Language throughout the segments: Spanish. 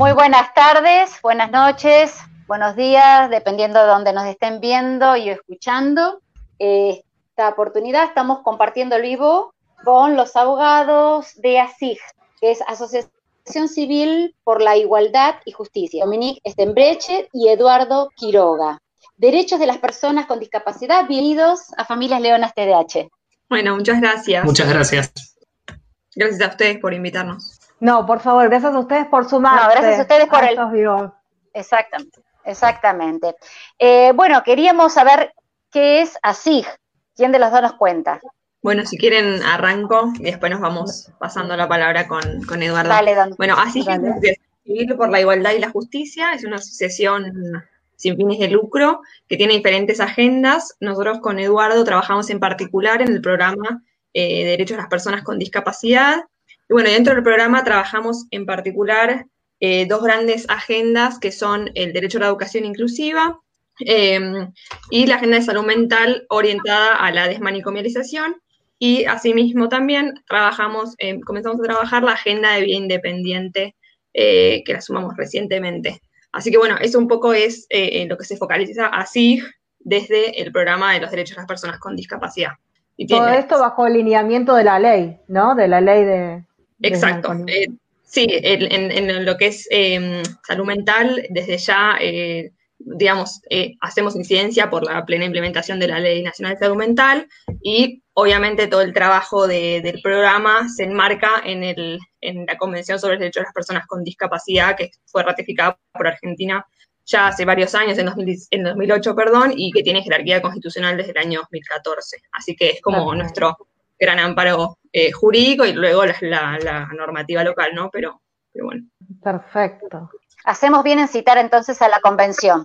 Muy buenas tardes, buenas noches, buenos días, dependiendo de donde nos estén viendo y escuchando. Esta oportunidad estamos compartiendo el vivo con los abogados de ASIG, que es Asociación Civil por la Igualdad y Justicia, Dominique Estembreche y Eduardo Quiroga. Derechos de las personas con discapacidad, bienvenidos a Familias Leonas TDH. Bueno, muchas gracias. Muchas gracias. Gracias a ustedes por invitarnos. No, por favor, gracias a ustedes por sumarse. No, gracias a ustedes por el... Exactamente, exactamente. Eh, bueno, queríamos saber qué es ASIG. ¿Quién de los dos nos cuenta? Bueno, si quieren arranco y después nos vamos pasando la palabra con, Eduardo. Dale, don, bueno, ASIG es Civil por la Igualdad y la Justicia, es una asociación sin fines de lucro que tiene diferentes agendas. Nosotros con Eduardo trabajamos en particular en el programa eh, Derechos de las Personas con Discapacidad y bueno, dentro del programa trabajamos en particular eh, dos grandes agendas que son el derecho a la educación inclusiva em, y la agenda de salud mental orientada a la desmanicomialización. Y asimismo también trabajamos, comenzamos a trabajar la agenda de vida independiente eh, que la sumamos recientemente. Así que bueno, eso un poco es eh, lo que se focaliza así desde el programa de los derechos de las personas con discapacidad. Todo esto bajo el lineamiento de la ley, ¿no? De la ley de, Exacto. Eh, sí, en, lo que es em, salud mental, desde ya, eh, digamos, eh, hacemos incidencia por la plena implementación de la Ley Nacional de Salud Mental y obviamente todo el trabajo del programa se enmarca en, el, en la Convención sobre el Derecho de las Personas con Discapacidad que fue ratificada por Argentina ya hace varios años, en, 2008, perdón, y que tiene jerarquía constitucional desde el año 2014. Así que es como nuestro gran amparo eh, jurídico y luego la, normativa local, ¿no? Pero, bueno. Perfecto. Hacemos bien en citar entonces a la convención.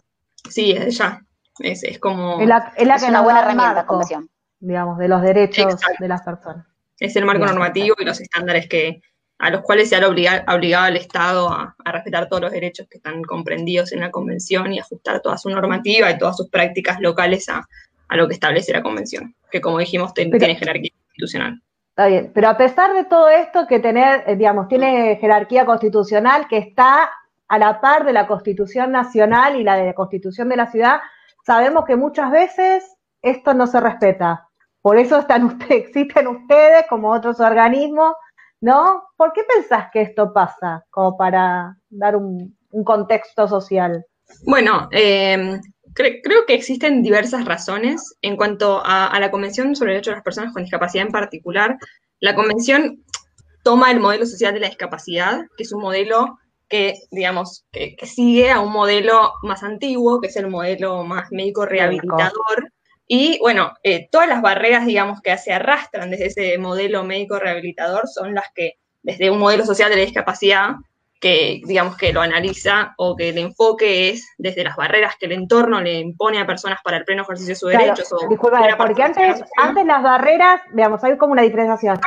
Sí, es ya. Es, es como. Es, la, es, una buena herramienta, la convención. Digamos, de los derechos de las personas. Es el marco normativo y los estándares que a los cuales se ha obligado, obligado al Estado a, respetar todos los derechos que están comprendidos en la convención y ajustar toda su normativa y todas sus prácticas locales a, lo que establece la convención, que como dijimos tiene jerarquía institucional. Está bien, pero a pesar de todo esto que tener, eh, digamos, tiene jerarquía constitucional que está a la par de la Constitución Nacional y la de la Constitución de la ciudad, sabemos que muchas veces esto no se respeta. Por eso están ustedes, existen ustedes como otros organismos, ¿no? ¿Por qué pensás que esto pasa? Como para dar un, contexto social. Bueno, eh, creo que existen diversas razones en cuanto a, la Convención sobre el Derecho de las Personas con Discapacidad en particular. La Convención toma el modelo social de la discapacidad, que es un modelo que, digamos, que, sigue a un modelo más antiguo, que es el modelo más médico rehabilitador. Y bueno, eh, todas las barreras, digamos, que se arrastran desde ese modelo médico rehabilitador son las que, desde un modelo social de la discapacidad, que digamos que lo analiza o que el enfoque es desde las barreras que el entorno le impone a personas para el pleno ejercicio de sus derechos. O disculpa, porque antes, antes las barreras, digamos, hay como una diferenciación.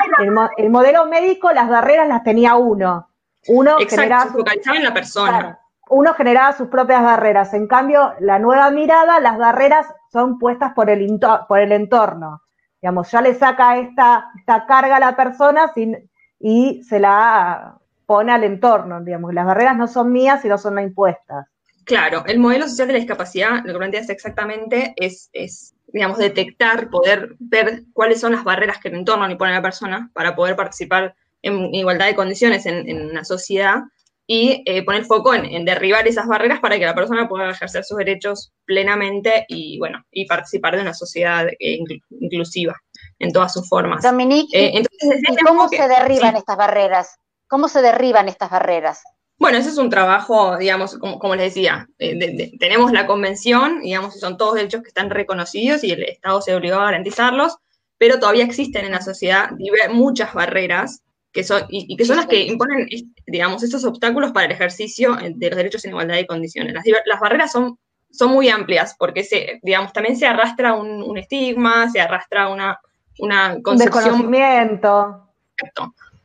El, modelo médico, las barreras las tenía uno. Uno generaba se en la persona. uno generaba sus propias barreras. En cambio, la nueva mirada, las barreras son puestas por el, por el entorno. Digamos, ya le saca esta, esta carga a la persona sin, y se la pone al entorno, digamos, las barreras no son mías, sino son impuestas. Claro, el modelo social de la discapacidad, lo que planteas exactamente es, es, digamos, detectar, poder ver cuáles son las barreras que el entorno le pone a la persona para poder participar en igualdad de condiciones en, una sociedad y eh, poner foco en, derribar esas barreras para que la persona pueda ejercer sus derechos plenamente y, bueno, y participar de una sociedad eh, inclusiva en todas sus formas. Dominique, eh, ¿y cómo se derriban estas barreras? ¿Cómo se derriban estas barreras? Bueno, ese es un trabajo, digamos, como, les decía, eh, tenemos la convención, digamos, son todos derechos que están reconocidos y el Estado se obligó a garantizarlos, pero todavía existen en la sociedad muchas barreras que son, y, que son las que imponen, digamos, estos obstáculos para el ejercicio de los derechos en igualdad de condiciones. Las, barreras son, son muy amplias porque, se, digamos, también se arrastra un, estigma, se arrastra una, una concepción... Un desconocimiento.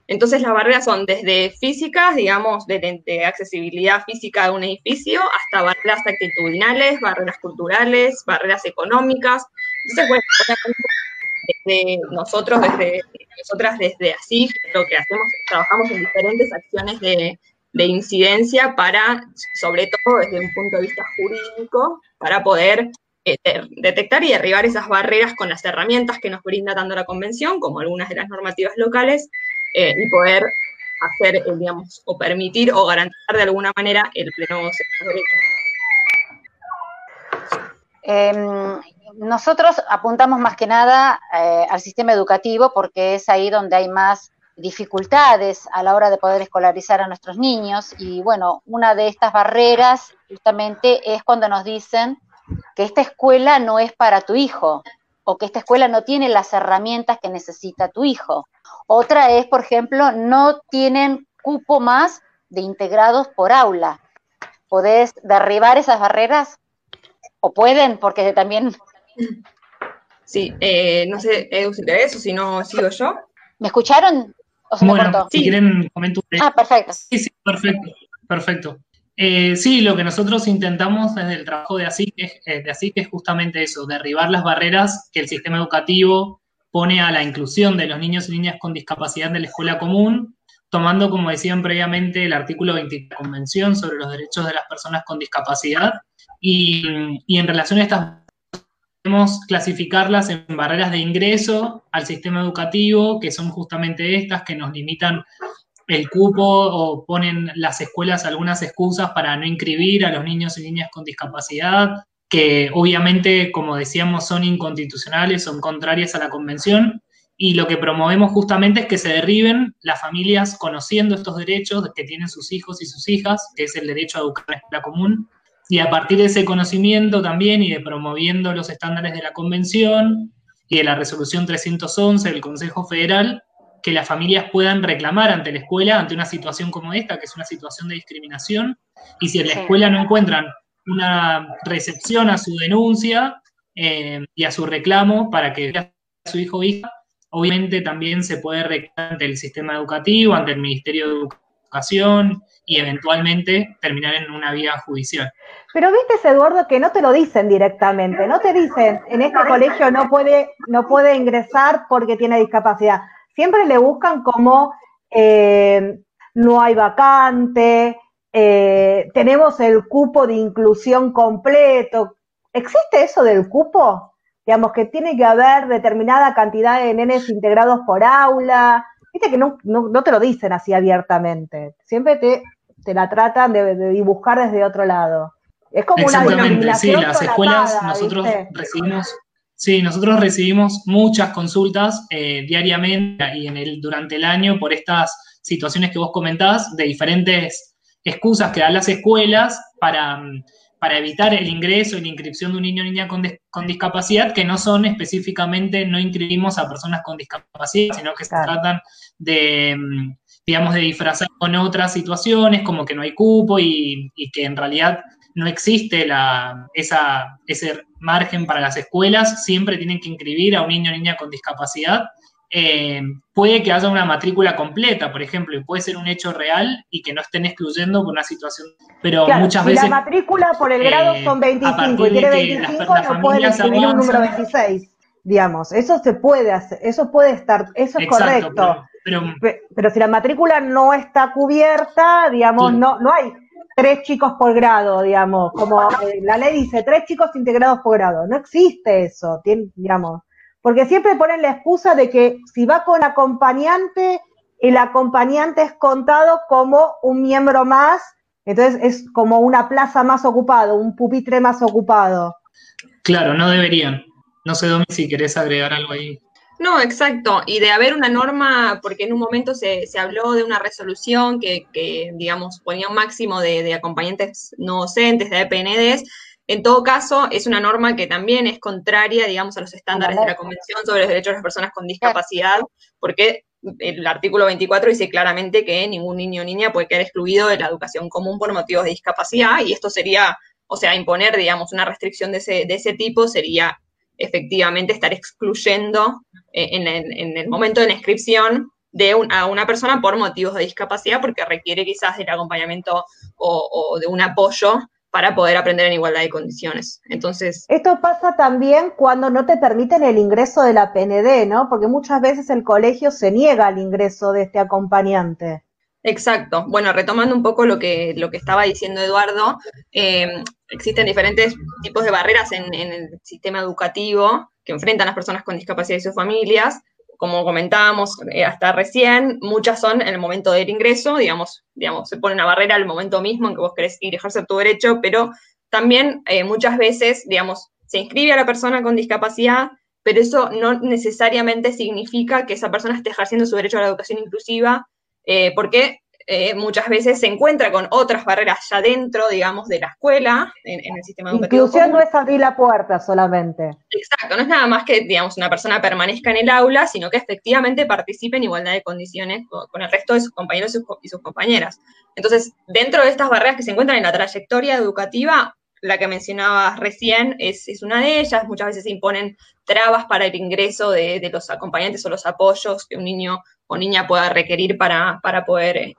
Entonces las barreras son desde físicas, digamos, de, accesibilidad física de un edificio, hasta barreras actitudinales, barreras culturales, barreras económicas. Entonces, bueno, nosotros, desde nosotras desde así, lo que hacemos es trabajamos en diferentes acciones de, de incidencia para, sobre todo desde un punto de vista jurídico, para poder eh, detectar y derribar esas barreras con las herramientas que nos brinda tanto la Convención como algunas de las normativas locales eh, y poder hacer, eh, digamos, o permitir o garantizar de alguna manera el pleno goce de los derechos. Em, nosotros apuntamos más que nada al sistema educativo porque es ahí donde hay más dificultades a la hora de poder escolarizar a nuestros niños y bueno, una de estas barreras justamente es cuando nos dicen que esta escuela no es para tu hijo o que esta escuela no tiene las herramientas que necesita tu hijo. Otra es, por ejemplo, no tienen cupo más de integrados por aula. ¿Podés derribar esas barreras? ¿O pueden? Porque también... Sí, eh, no sé, Edu, si te o si no, sigo yo. ¿Me escucharon? bueno, si quieren, comento. Ah, perfecto. Sí, sí, perfecto, perfecto. Eh, sí, lo que nosotros intentamos desde el trabajo de ASIC, es, eh, de ASIC es justamente eso, derribar las barreras que el sistema educativo pone a la inclusión de los niños y niñas con discapacidad de la escuela común, tomando, como decían previamente, el artículo 20 de la Convención sobre los derechos de las personas con discapacidad. Y, y en relación a estas podemos clasificarlas en barreras de ingreso al sistema educativo, que son justamente estas que nos limitan el cupo o ponen las escuelas algunas excusas para no inscribir a los niños y niñas con discapacidad, que obviamente, como decíamos, son inconstitucionales, son contrarias a la convención. Y lo que promovemos justamente es que se derriben las familias conociendo estos derechos que tienen sus hijos y sus hijas, que es el derecho a educar en la escuela común, y a partir de ese conocimiento también y de promoviendo los estándares de la Convención y de la Resolución 311 del Consejo Federal, que las familias puedan reclamar ante la escuela ante una situación como esta, que es una situación de discriminación, y si en la escuela no encuentran una recepción a su denuncia eh, y a su reclamo para que a su hijo o hija, obviamente también se puede reclamar ante el sistema educativo, ante el Ministerio de Educación y eventualmente terminar en una vía judicial. Pero viste, Eduardo, que no te lo dicen directamente, no te dicen, en este colegio no puede, no puede ingresar porque tiene discapacidad. Siempre le buscan como eh, no hay vacante, eh, tenemos el cupo de inclusión completo. ¿Existe eso del cupo? Digamos que tiene que haber determinada cantidad de nenes integrados por aula. Viste que no, no, te lo dicen así abiertamente. Siempre te, te la tratan de, de dibujar desde otro lado. Es como una sí, las escuelas nosotros recibimos, sí, nosotros recibimos muchas consultas eh, diariamente y en el, durante el año por estas situaciones que vos comentabas de diferentes excusas que dan las escuelas para, para evitar el ingreso y la inscripción de un niño o niña con, con, discapacidad, que no son específicamente, no inscribimos a personas con discapacidad, sino que se tratan de, digamos, de disfrazar con otras situaciones, como que no hay cupo y, y que en realidad no existe la, esa, ese margen para las escuelas, siempre tienen que inscribir a un niño o niña con discapacidad. Eh, puede que haya una matrícula completa, por ejemplo, y puede ser un hecho real y que no estén excluyendo por una situación, pero muchas veces... la matrícula por el grado son 25 y tiene 25, no pueden escribir un número 26, digamos. Eso se puede hacer, eso puede estar, eso es correcto. Pero, pero, si la matrícula no está cubierta, digamos, no, no hay tres chicos por grado, digamos, como eh, la ley dice, tres chicos integrados por grado. No existe eso, digamos, porque siempre ponen la excusa de que si va con acompañante, el acompañante es contado como un miembro más, entonces es como una plaza más ocupada, un pupitre más ocupado. Claro, no deberían. No sé, Domi, si querés agregar algo ahí. No, exacto. Y de haber una norma, porque en un momento se, se habló de una resolución que, que, digamos, ponía un máximo de, de acompañantes no docentes, de EPNDs. En todo caso, es una norma que también es contraria, digamos, a los estándares de la Convención sobre los Derechos de las Personas con Discapacidad, porque el artículo 24 dice claramente que ningún niño o niña puede quedar excluido de la educación común por motivos de discapacidad, y esto sería, o sea, imponer, digamos, una restricción de ese, de ese tipo sería efectivamente estar excluyendo eh, en, el momento de la inscripción de a una persona por motivos de discapacidad, porque requiere quizás del acompañamiento o, de un apoyo para poder aprender en igualdad de condiciones. Entonces. Esto pasa también cuando no te permiten el ingreso de la PND, ¿no? Porque muchas veces el colegio se niega al ingreso de este acompañante. Exacto. Bueno, retomando un poco lo que, lo que estaba diciendo Eduardo, eh, existen diferentes tipos de barreras en, el sistema educativo que enfrentan las personas con discapacidad y sus familias. Como comentábamos eh, hasta recién, muchas son en el momento del ingreso, digamos, digamos, se pone una barrera al momento mismo en que vos querés ir a ejercer tu derecho, pero también eh, muchas veces, digamos, se inscribe a la persona con discapacidad, pero eso no necesariamente significa que esa persona esté ejerciendo su derecho a la educación inclusiva eh, porque eh, muchas veces se encuentra con otras barreras ya dentro, digamos, de la escuela, en, el sistema educativo. Inclusión no es abrir la puerta solamente. Exacto, no es nada más que, digamos, una persona permanezca en el aula, sino que efectivamente participe en igualdad de condiciones con, el resto de sus compañeros y sus compañeras. Entonces, dentro de estas barreras que se encuentran en la trayectoria educativa, la que mencionabas recién es, una de ellas. Muchas veces se imponen trabas para el ingreso de, los acompañantes o los apoyos que un niño o niña pueda requerir para, para poder eh,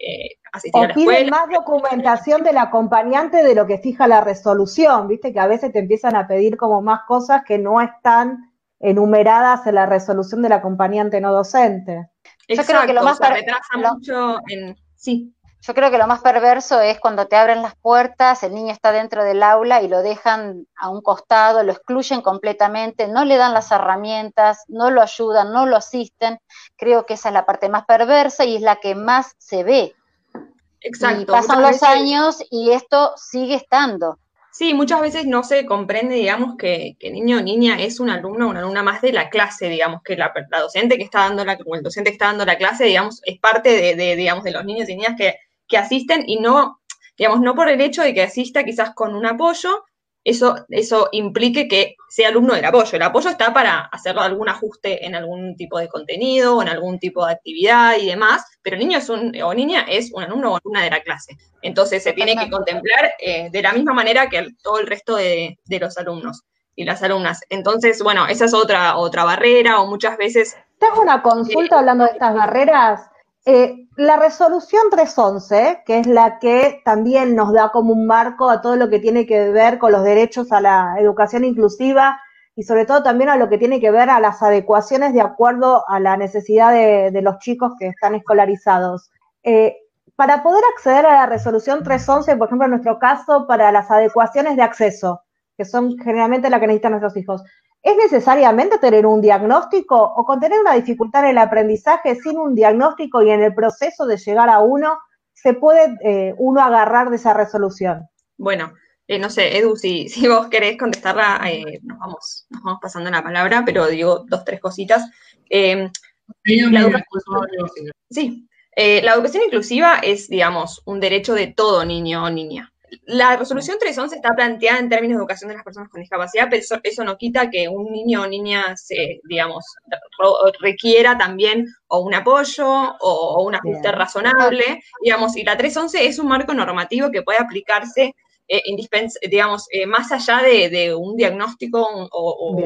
asistir a la escuela. más documentación del acompañante de lo que fija la resolución, viste que a veces te empiezan a pedir como más cosas que no están enumeradas en la resolución del acompañante no docente. Yo creo que lo más se retrasa mucho en sí. Yo creo que lo más perverso es cuando te abren las puertas, el niño está dentro del aula y lo dejan a un costado, lo excluyen completamente, no le dan las herramientas, no lo ayudan, no lo asisten. Creo que esa es la parte más perversa y es la que más se ve. Exacto. Y pasan los años y esto sigue estando. Sí, muchas veces no se comprende, digamos, que, que niño o niña es un alumno o una alumna más de la clase, digamos, que la, docente que está dando la, el docente que está dando la clase, digamos, es parte de, de, digamos, de los niños y niñas que que asisten y no, digamos, no por el hecho de que asista quizás con un apoyo, eso, eso implique que sea alumno del apoyo. El apoyo está para hacer algún ajuste en algún tipo de contenido o en algún tipo de actividad y demás, pero el niño es un, o niña es un alumno o alumna de la clase. Entonces se tiene que contemplar eh, de la misma manera que todo el resto de, de, los alumnos y las alumnas. Entonces, bueno, esa es otra, otra barrera o muchas veces... Tengo una consulta hablando de estas barreras. Eh, la resolución 311, que es la que también nos da como un marco a todo lo que tiene que ver con los derechos a la educación inclusiva y sobre todo también a lo que tiene que ver a las adecuaciones de acuerdo a la necesidad de, los chicos que están escolarizados. Eh, para poder acceder a la resolución 311, por ejemplo, en nuestro caso, para las adecuaciones de acceso, que son generalmente las que necesitan nuestros hijos, ¿Es necesariamente tener un diagnóstico o con tener una dificultad en el aprendizaje sin un diagnóstico y en el proceso de llegar a uno, se puede eh, uno agarrar de esa resolución? Bueno, eh, no sé, Edu, si, si vos querés contestarla, eh, nos, vamos, nos vamos pasando la palabra, pero digo dos, tres cositas. Em, sí, la educación inclusiva es, digamos, un derecho de todo niño o niña la resolución 311 está planteada en términos de educación de las personas con discapacidad, pero eso, no quita que un niño o niña se, digamos, requiera también o un apoyo o, un ajuste razonable, digamos, y la 311 es un marco normativo que puede aplicarse, eh, digamos, eh, más allá de, un diagnóstico o,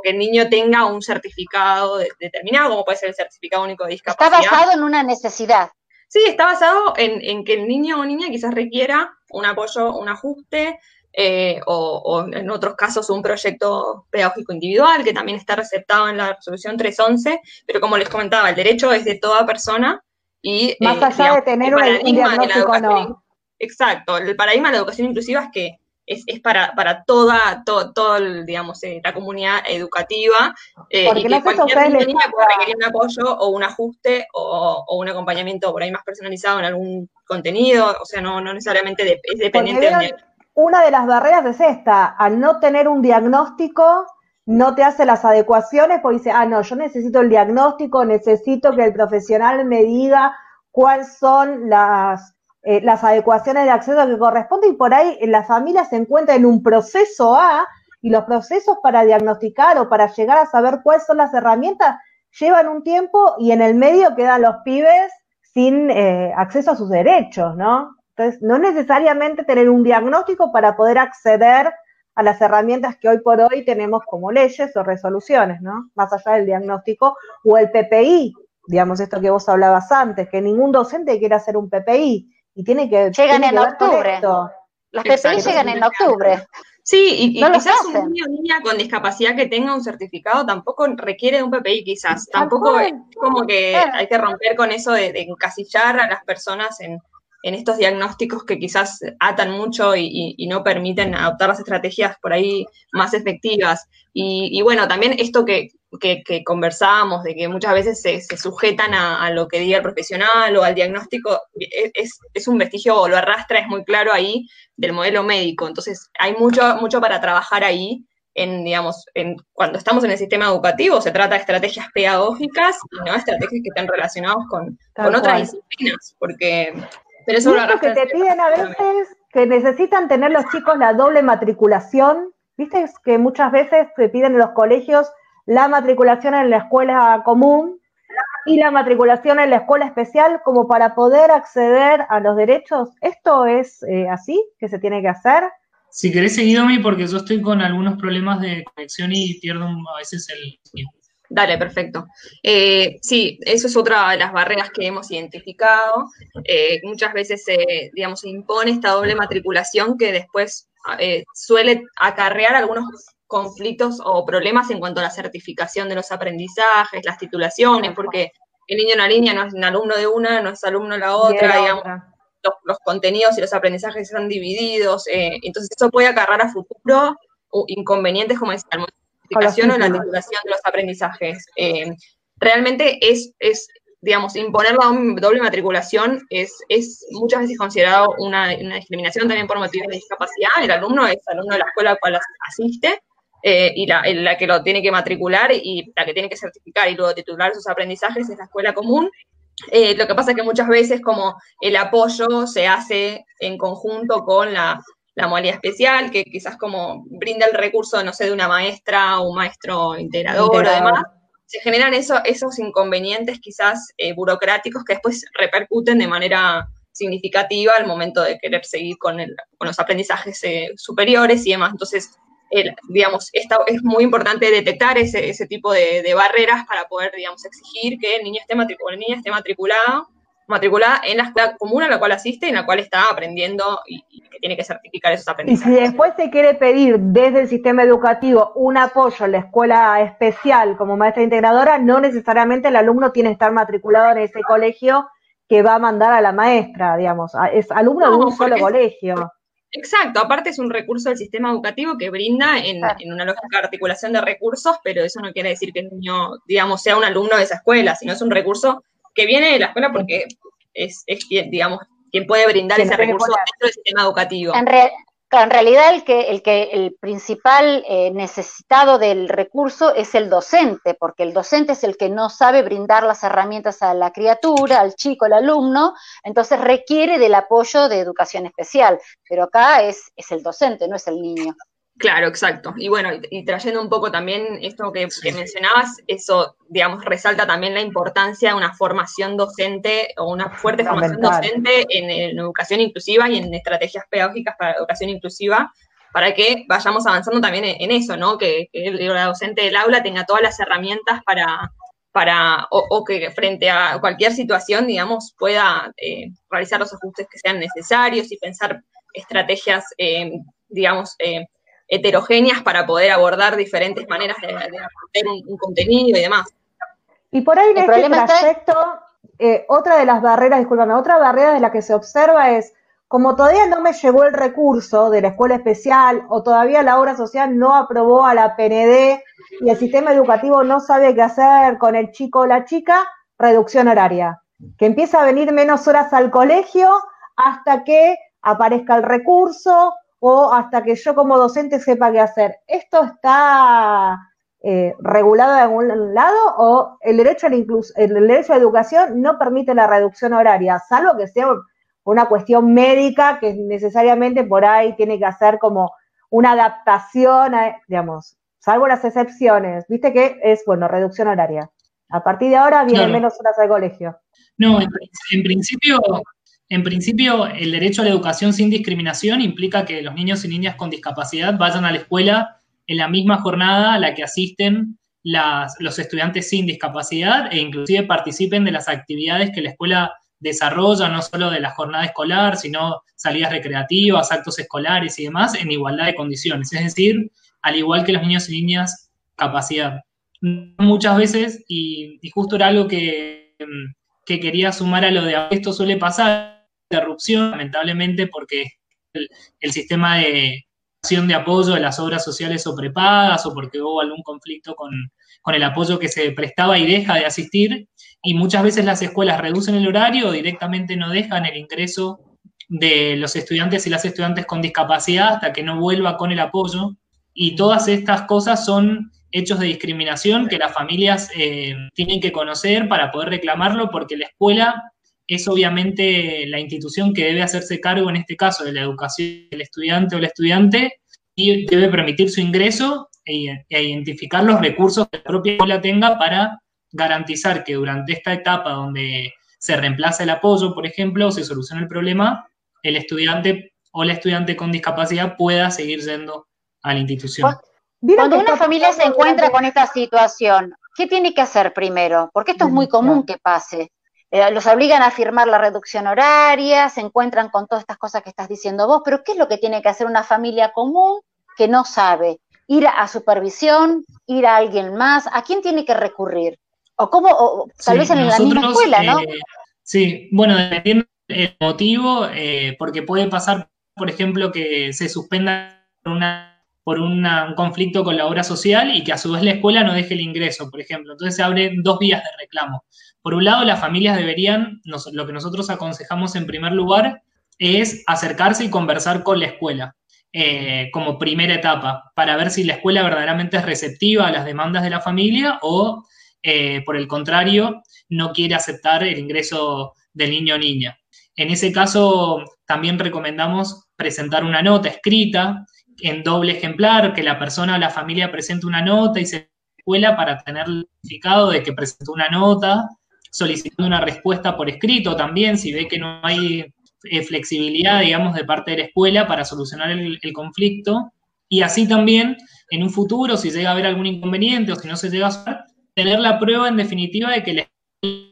que el niño tenga un certificado determinado, como puede ser el certificado único de discapacidad. Está basado en una necesidad. Sí, está basado en, que el niño o niña quizás requiera un apoyo, un ajuste, eh, o, en otros casos un proyecto pedagógico individual que también está receptado en la resolución 311, pero como les comentaba, el derecho es de toda persona y... Más eh, allá de tener un diagnóstico no. Exacto, el paradigma de la educación inclusiva es que es, es para, para toda, todo, digamos, eh, la comunidad educativa eh, y que cualquier niña requerir un apoyo o un ajuste o, un acompañamiento por ahí más personalizado en algún contenido, o sea, no, no necesariamente es dependiente de... Una de las barreras es esta, al no tener un diagnóstico, no te hace las adecuaciones porque dice, ah, no, yo necesito el diagnóstico, necesito que el profesional me diga cuáles son las eh, las adecuaciones de acceso que corresponden y por ahí la familia se encuentra en un proceso A y los procesos para diagnosticar o para llegar a saber cuáles son las herramientas llevan un tiempo y en el medio quedan los pibes sin eh, acceso a sus derechos, ¿no? Entonces, no necesariamente tener un diagnóstico para poder acceder a las herramientas que hoy por hoy tenemos como leyes o resoluciones, ¿no? Más allá del diagnóstico o el PPI, digamos esto que vos hablabas antes, que ningún docente quiere hacer un PPI y tiene que... Llegan en octubre. Las PPI llegan en octubre. Sí, y, quizás un niño o niña con discapacidad que tenga un certificado tampoco requiere un PPI, quizás. Tampoco es como que hay que romper con eso de, encasillar a las personas en, estos diagnósticos que quizás atan mucho y, no permiten adoptar las estrategias por ahí más efectivas. Y, bueno, también esto que, que, conversábamos, de que muchas veces se, sujetan a, lo que diga el profesional o al diagnóstico, es, es, un vestigio o lo arrastra, es muy claro ahí, del modelo médico. Entonces, hay mucho, mucho para trabajar ahí. En, digamos, en, cuando estamos en el sistema educativo, se trata de estrategias pedagógicas y no estrategias que estén relacionadas con, con otras disciplinas, porque... Pero eso lo que te piden a veces que necesitan tener los chicos la doble matriculación, viste que muchas veces te piden en los colegios la matriculación en la escuela común y la matriculación en la escuela especial como para poder acceder a los derechos. ¿Esto es eh, así que se tiene que hacer? Si querés seguir, Domi, porque yo estoy con algunos problemas de conexión y pierdo a veces el... Dale, perfecto. Eh, sí, eso es otra de las barreras que hemos identificado. Eh, muchas veces, se, digamos, se impone esta doble matriculación que después suele acarrear algunos conflictos o problemas en cuanto a la certificación de los aprendizajes, las titulaciones, porque el niño en la línea no es un alumno de una, no es alumno de la otra, digamos, Los, contenidos y los aprendizajes están divididos, eh, entonces eso puede acarrar a futuro inconvenientes, como decía, certificación o la titulación de los aprendizajes. Eh, realmente es, es, digamos, imponer la doble matriculación es, es muchas veces considerado una, una discriminación también por motivos de discapacidad. El alumno es alumno de la escuela a la cual asiste, eh, y la, la, que lo tiene que matricular y la que tiene que certificar y luego titular sus aprendizajes es la escuela común. Eh, lo que pasa es que muchas veces como el apoyo se hace en conjunto con la, la modalidad especial, que quizás como brinda el recurso, no sé, de una maestra o un maestro integrador, o demás, se generan eso, esos inconvenientes quizás eh, burocráticos que después repercuten de manera significativa al momento de querer seguir con, el, con los aprendizajes superiores y demás. Entonces, digamos, esta, es muy importante detectar ese, ese tipo de, barreras para poder, digamos, exigir que el niño esté matriculado, el niño esté matriculado, matriculada en la escuela común a la cual asiste y en la cual está aprendiendo y, que tiene que certificar esos aprendizajes. Y si después se quiere pedir desde el sistema educativo un apoyo en la escuela especial como maestra integradora, no necesariamente el alumno tiene que estar matriculado en ese colegio que va a mandar a la maestra, digamos, es alumno de un solo colegio. Exacto, aparte es un recurso del sistema educativo que brinda en, una lógica de articulación de recursos, pero eso no quiere decir que el niño, digamos, sea un alumno de esa escuela, sino es un recurso que viene de la escuela porque es, es digamos, quien puede brindar ese recurso dentro del sistema educativo. En, en realidad el que el que el principal eh, necesitado del recurso es el docente, porque el docente es el que no sabe brindar las herramientas a la criatura, al chico, al alumno, entonces requiere del apoyo de educación especial, pero acá es, es el docente, no es el niño. Claro, exacto. Y bueno, y, trayendo un poco también esto que, mencionabas, eso, digamos, resalta también la importancia de una formación docente o una fuerte formación docente en, educación inclusiva y en estrategias pedagógicas para educación inclusiva, para que vayamos avanzando también en, eso, ¿no? Que, que, el docente del aula tenga todas las herramientas para, para o, que frente a cualquier situación, digamos, pueda eh, realizar los ajustes que sean necesarios y pensar estrategias, eh, digamos, eh, heterogéneas para poder abordar diferentes maneras de, de un, contenido y demás. Y por ahí en este trayecto, eh, otra de las barreras, discúlpame, otra barrera de la que se observa es, como todavía no me llegó el recurso de la escuela especial o todavía la obra social no aprobó a la PND y el sistema educativo no sabe qué hacer con el chico o la chica, reducción horaria. Que empieza a venir menos horas al colegio hasta que aparezca el recurso o hasta que yo como docente sepa qué hacer. ¿Esto está eh, regulado de algún lado o el derecho, a la el derecho a la educación no permite la reducción horaria, salvo que sea una cuestión médica que necesariamente por ahí tiene que hacer como una adaptación, digamos, salvo las excepciones, viste que es, bueno, reducción horaria. A partir de ahora vienen menos horas al colegio. No, en principio en principio, el derecho a la educación sin discriminación implica que los niños y niñas con discapacidad vayan a la escuela en la misma jornada a la que asisten los estudiantes sin discapacidad e inclusive participen de las actividades que la escuela desarrollo no solo de la jornada escolar, sino salidas recreativas, actos escolares y demás en igualdad de condiciones. Es decir, al igual que los niños y niñas, capacidad. Muchas veces, y, justo era algo que, que, quería sumar a lo de esto suele pasar, interrupción, lamentablemente, porque el, sistema de de apoyo de las obras sociales o prepagas o porque hubo algún conflicto con, con el apoyo que se prestaba y deja de asistir, y muchas veces las escuelas reducen el horario o directamente no dejan el ingreso de los estudiantes y las estudiantes con discapacidad hasta que no vuelva con el apoyo. Y todas estas cosas son hechos de discriminación que las familias eh, tienen que conocer para poder reclamarlo, porque la escuela es obviamente la institución que debe hacerse cargo, en este caso, de la educación del estudiante o la estudiante, y debe permitir su ingreso e, e identificar los recursos que la propia escuela tenga para garantizar que durante esta etapa donde se reemplaza el apoyo, por ejemplo, o se soluciona el problema, el estudiante o la estudiante con discapacidad pueda seguir yendo a la institución. Cuando una familia se encuentra con esta situación, ¿qué tiene que hacer primero? Porque esto es muy común que pase. Eh, los obligan a firmar la reducción horaria, se encuentran con todas estas cosas que estás diciendo vos, pero ¿qué es lo que tiene que hacer una familia común que no sabe? Ir a supervisión, ir a alguien más, ¿a quién tiene que recurrir? O cómo, tal vez en la misma escuela, ¿no? Eh, sí, bueno, dependiendo del motivo, eh, porque puede pasar, por ejemplo, que se suspenda una por un conflicto con la obra social y que a su vez la escuela no deje el ingreso, por ejemplo. Entonces se abren dos vías de reclamo. Por un lado, las familias deberían, lo que nosotros aconsejamos en primer lugar es acercarse y conversar con la escuela eh, como primera etapa, para ver si la escuela verdaderamente es receptiva a las demandas de la familia o, eh, por el contrario, no quiere aceptar el ingreso del niño o niña. En ese caso, también recomendamos presentar una nota escrita en doble ejemplar, que la persona o la familia presente una nota y se escuela para tener el certificado de que presentó una nota, solicitando una respuesta por escrito también, si ve que no hay eh, flexibilidad, digamos, de parte de la escuela para solucionar el, conflicto. Y así también, en un futuro, si llega a haber algún inconveniente o si no se llega a hacer, tener la prueba en definitiva de que le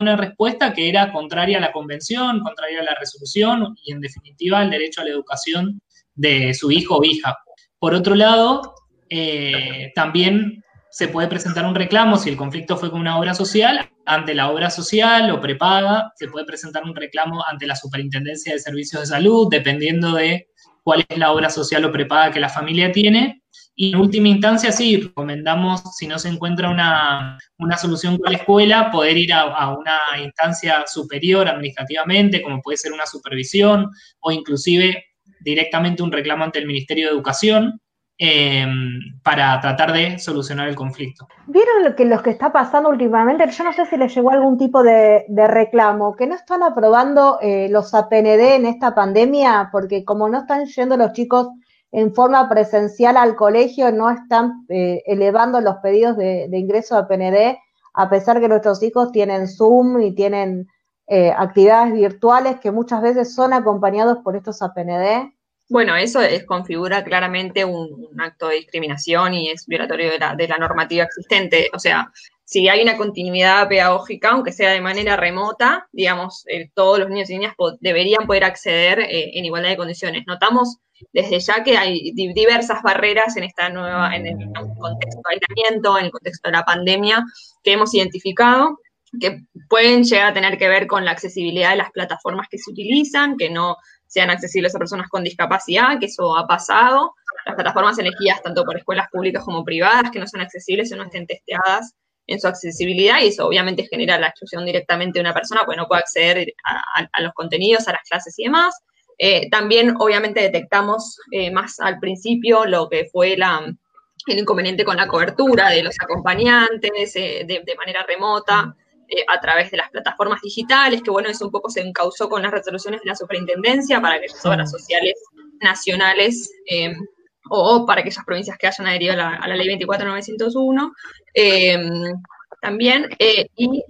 una respuesta que era contraria a la convención, contraria a la resolución y en definitiva al derecho a la educación de su hijo o hija. Por otro lado, eh, también se puede presentar un reclamo si el conflicto fue con una obra social, ante la obra social o prepaga, se puede presentar un reclamo ante la Superintendencia de Servicios de Salud, dependiendo de cuál es la obra social o prepaga que la familia tiene. Y en última instancia, sí, recomendamos, si no se encuentra una, solución con la escuela, poder ir a, a, una instancia superior administrativamente, como puede ser una supervisión o inclusive directamente un reclamo ante el Ministerio de Educación em, para tratar de solucionar el conflicto. ¿Vieron lo que, los que está pasando últimamente? Yo no sé si les llegó algún tipo de, reclamo, que no están aprobando eh, los APND en esta pandemia, porque como no están yendo los chicos en forma presencial al colegio, no están eh, elevando los pedidos de, ingreso a PND, a pesar que nuestros hijos tienen Zoom y tienen eh, actividades virtuales que muchas veces son acompañados por estos APND. Bueno, eso es, configura claramente un, acto de discriminación y es violatorio de la, de la normativa existente. O sea, si hay una continuidad pedagógica, aunque sea de manera remota, digamos, eh, todos los niños y niñas deberían poder acceder eh, en igualdad de condiciones. Notamos desde ya que hay diversas barreras en esta nueva, en el contexto de aislamiento, en el contexto de la pandemia, que hemos identificado, que pueden llegar a tener que ver con la accesibilidad de las plataformas que se utilizan, que no sean accesibles a personas con discapacidad, que eso ha pasado. Las plataformas elegidas tanto por escuelas públicas como privadas que no son accesibles o no estén testeadas en su accesibilidad y eso obviamente genera la exclusión directamente de una persona, pues no puede acceder a, los contenidos, a las clases y demás. Eh, también obviamente detectamos eh, más al principio lo que fue el inconveniente con la cobertura de los acompañantes eh, de, manera remota. Eh, a través de las plataformas digitales, que bueno, eso un poco se encauzó con las resoluciones de la superintendencia para aquellas obras sociales nacionales eh, o para aquellas provincias que hayan adherido a la, a la ley 24901. Eh, también, y,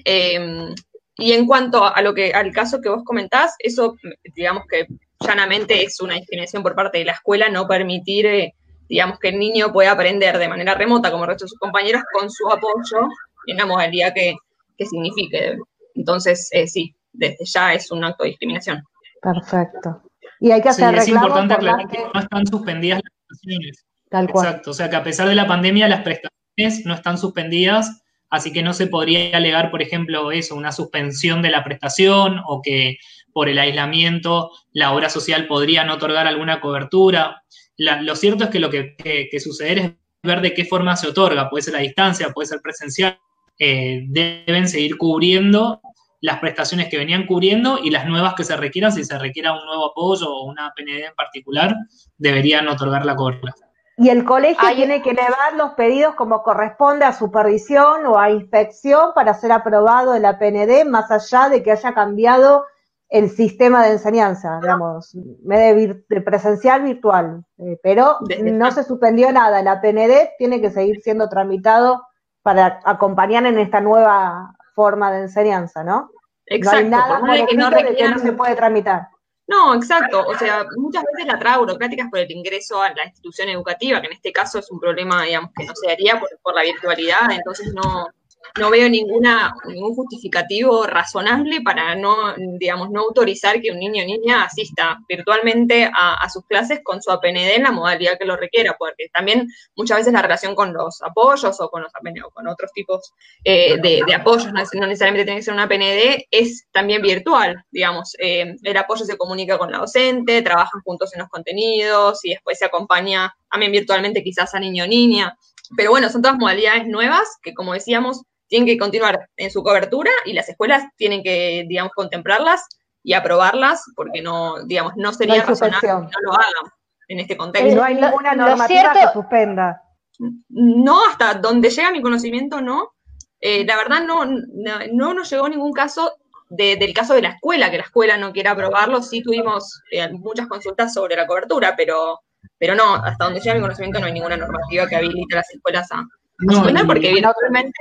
y en cuanto a lo que, al caso que vos comentás, eso digamos que llanamente es una discriminación por parte de la escuela no permitir digamos, que el niño pueda aprender de manera remota, como el resto de sus compañeros, con su apoyo en la modalidad que, que signifique. Entonces, eh, sí, desde ya es un acto de discriminación. Perfecto. Y hay que hacer sí, Es importante aclarar que no están suspendidas las prestaciones. Tal cual. Exacto. O sea que a pesar de la pandemia, las prestaciones no están suspendidas, así que no se podría alegar, por ejemplo, eso, una suspensión de la prestación o que por el aislamiento la obra social podría no otorgar alguna cobertura. lo cierto es que lo que, que, suceder es ver de qué forma se otorga, puede ser a distancia, puede ser presencial, eh, deben seguir cubriendo las prestaciones que venían cubriendo y las nuevas que se requieran, si se requiera un nuevo apoyo o una PND en particular, deberían otorgar la cobertura. Y el colegio tiene que elevar los pedidos como corresponde a supervisión o a inspección para ser aprobado en la PND, más allá de que haya cambiado el sistema de enseñanza, digamos, de, presencial virtual, eh, pero no se suspendió nada. La PND tiene que seguir siendo tramitado para acompañar en esta nueva forma de enseñanza, ¿no? Exacto. No hay nada que no, que no se puede tramitar. No, exacto. O sea, muchas veces la traba burocrática es por el ingreso a la institución educativa, que en este caso es un problema, digamos, que no se daría por, por la virtualidad, entonces no, no veo ninguna, ningún justificativo razonable para no, digamos, no autorizar que un niño o niña asista virtualmente a, sus clases con su APND en la modalidad que lo requiera, porque también muchas veces la relación con los apoyos o con los APND o con otros tipos eh, de, apoyos, no, necesariamente tiene que ser una APND, es también virtual, digamos, eh, el apoyo se comunica con la docente, trabajan juntos en los contenidos y después se acompaña también virtualmente quizás a niño o niña. Pero bueno, son todas modalidades nuevas que, como decíamos, tienen que continuar en su cobertura y las escuelas tienen que, digamos, contemplarlas y aprobarlas porque no, digamos, no sería razonable que no lo hagan en este contexto. No hay ninguna normativa que suspenda. No, hasta donde llega mi conocimiento, no. Eh, la verdad, no, no, nos llegó ningún caso del caso de la escuela, que la escuela no quiera aprobarlo. Sí tuvimos eh, muchas consultas sobre la cobertura, pero, pero no, hasta donde llega mi conocimiento no hay ninguna normativa que habilite a las escuelas a, suspender, porque evidentemente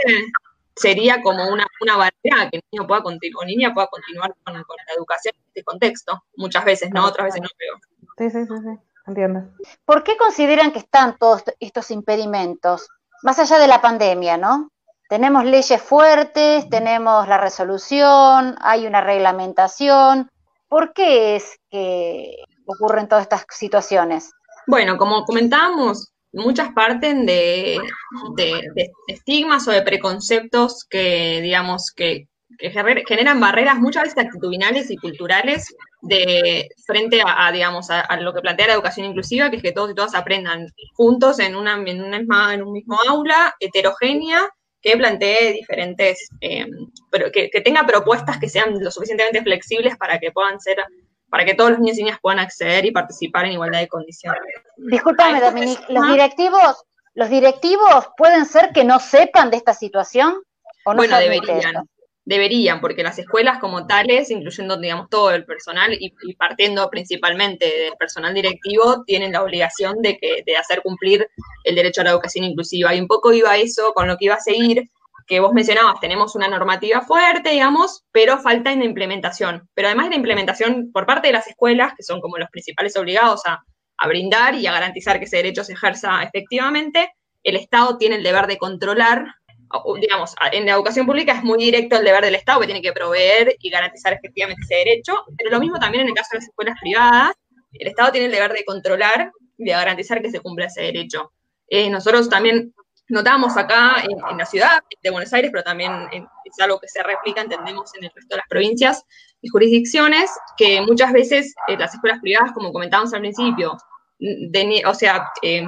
sería como una, una barrera que el niño pueda continuar, niña pueda continuar con, la educación en este contexto. Muchas veces, ¿no? Otras veces no, pero. Sí, sí, sí, sí. Entiendo. ¿Por qué consideran que están todos estos impedimentos? Más allá de la pandemia, ¿no? Tenemos leyes fuertes, tenemos la resolución, hay una reglamentación. ¿Por qué es que ocurren todas estas situaciones? Bueno, como comentábamos, muchas parten de, estigmas o de preconceptos que, digamos, que, generan barreras muchas veces actitudinales y culturales de frente a, digamos, a, lo que plantea la educación inclusiva, que es que todos y todas aprendan juntos en una, en una en un mismo aula, heterogénea, que plantee diferentes, eh, pero que, que tenga propuestas que sean lo suficientemente flexibles para que puedan ser para que todos los niños y niñas puedan acceder y participar en igualdad de condiciones. Disculpame, Dominique, ¿los directivos, ¿los directivos pueden ser que no sepan de esta situación? ¿o no bueno, deberían. Deberían, porque las escuelas como tales, incluyendo, digamos, todo el personal y, partiendo principalmente del personal directivo, tienen la obligación de, que, de hacer cumplir el derecho a la educación inclusiva. Y un poco iba eso con lo que iba a seguir, que vos mencionabas, tenemos una normativa fuerte, digamos, pero falta en la implementación. Pero además de la implementación por parte de las escuelas, que son como los principales obligados a, brindar y a garantizar que ese derecho se ejerza efectivamente, el Estado tiene el deber de controlar, digamos, en la educación pública es muy directo el deber del Estado que tiene que proveer y garantizar efectivamente ese derecho, pero lo mismo también en el caso de las escuelas privadas, el Estado tiene el deber de controlar y de garantizar que se cumpla ese derecho. Eh, nosotros también notamos acá en, la ciudad de Buenos Aires, pero también es algo que se replica, entendemos, en el resto de las provincias y jurisdicciones, que muchas veces eh, las escuelas privadas, como comentábamos al principio, o sea, eh,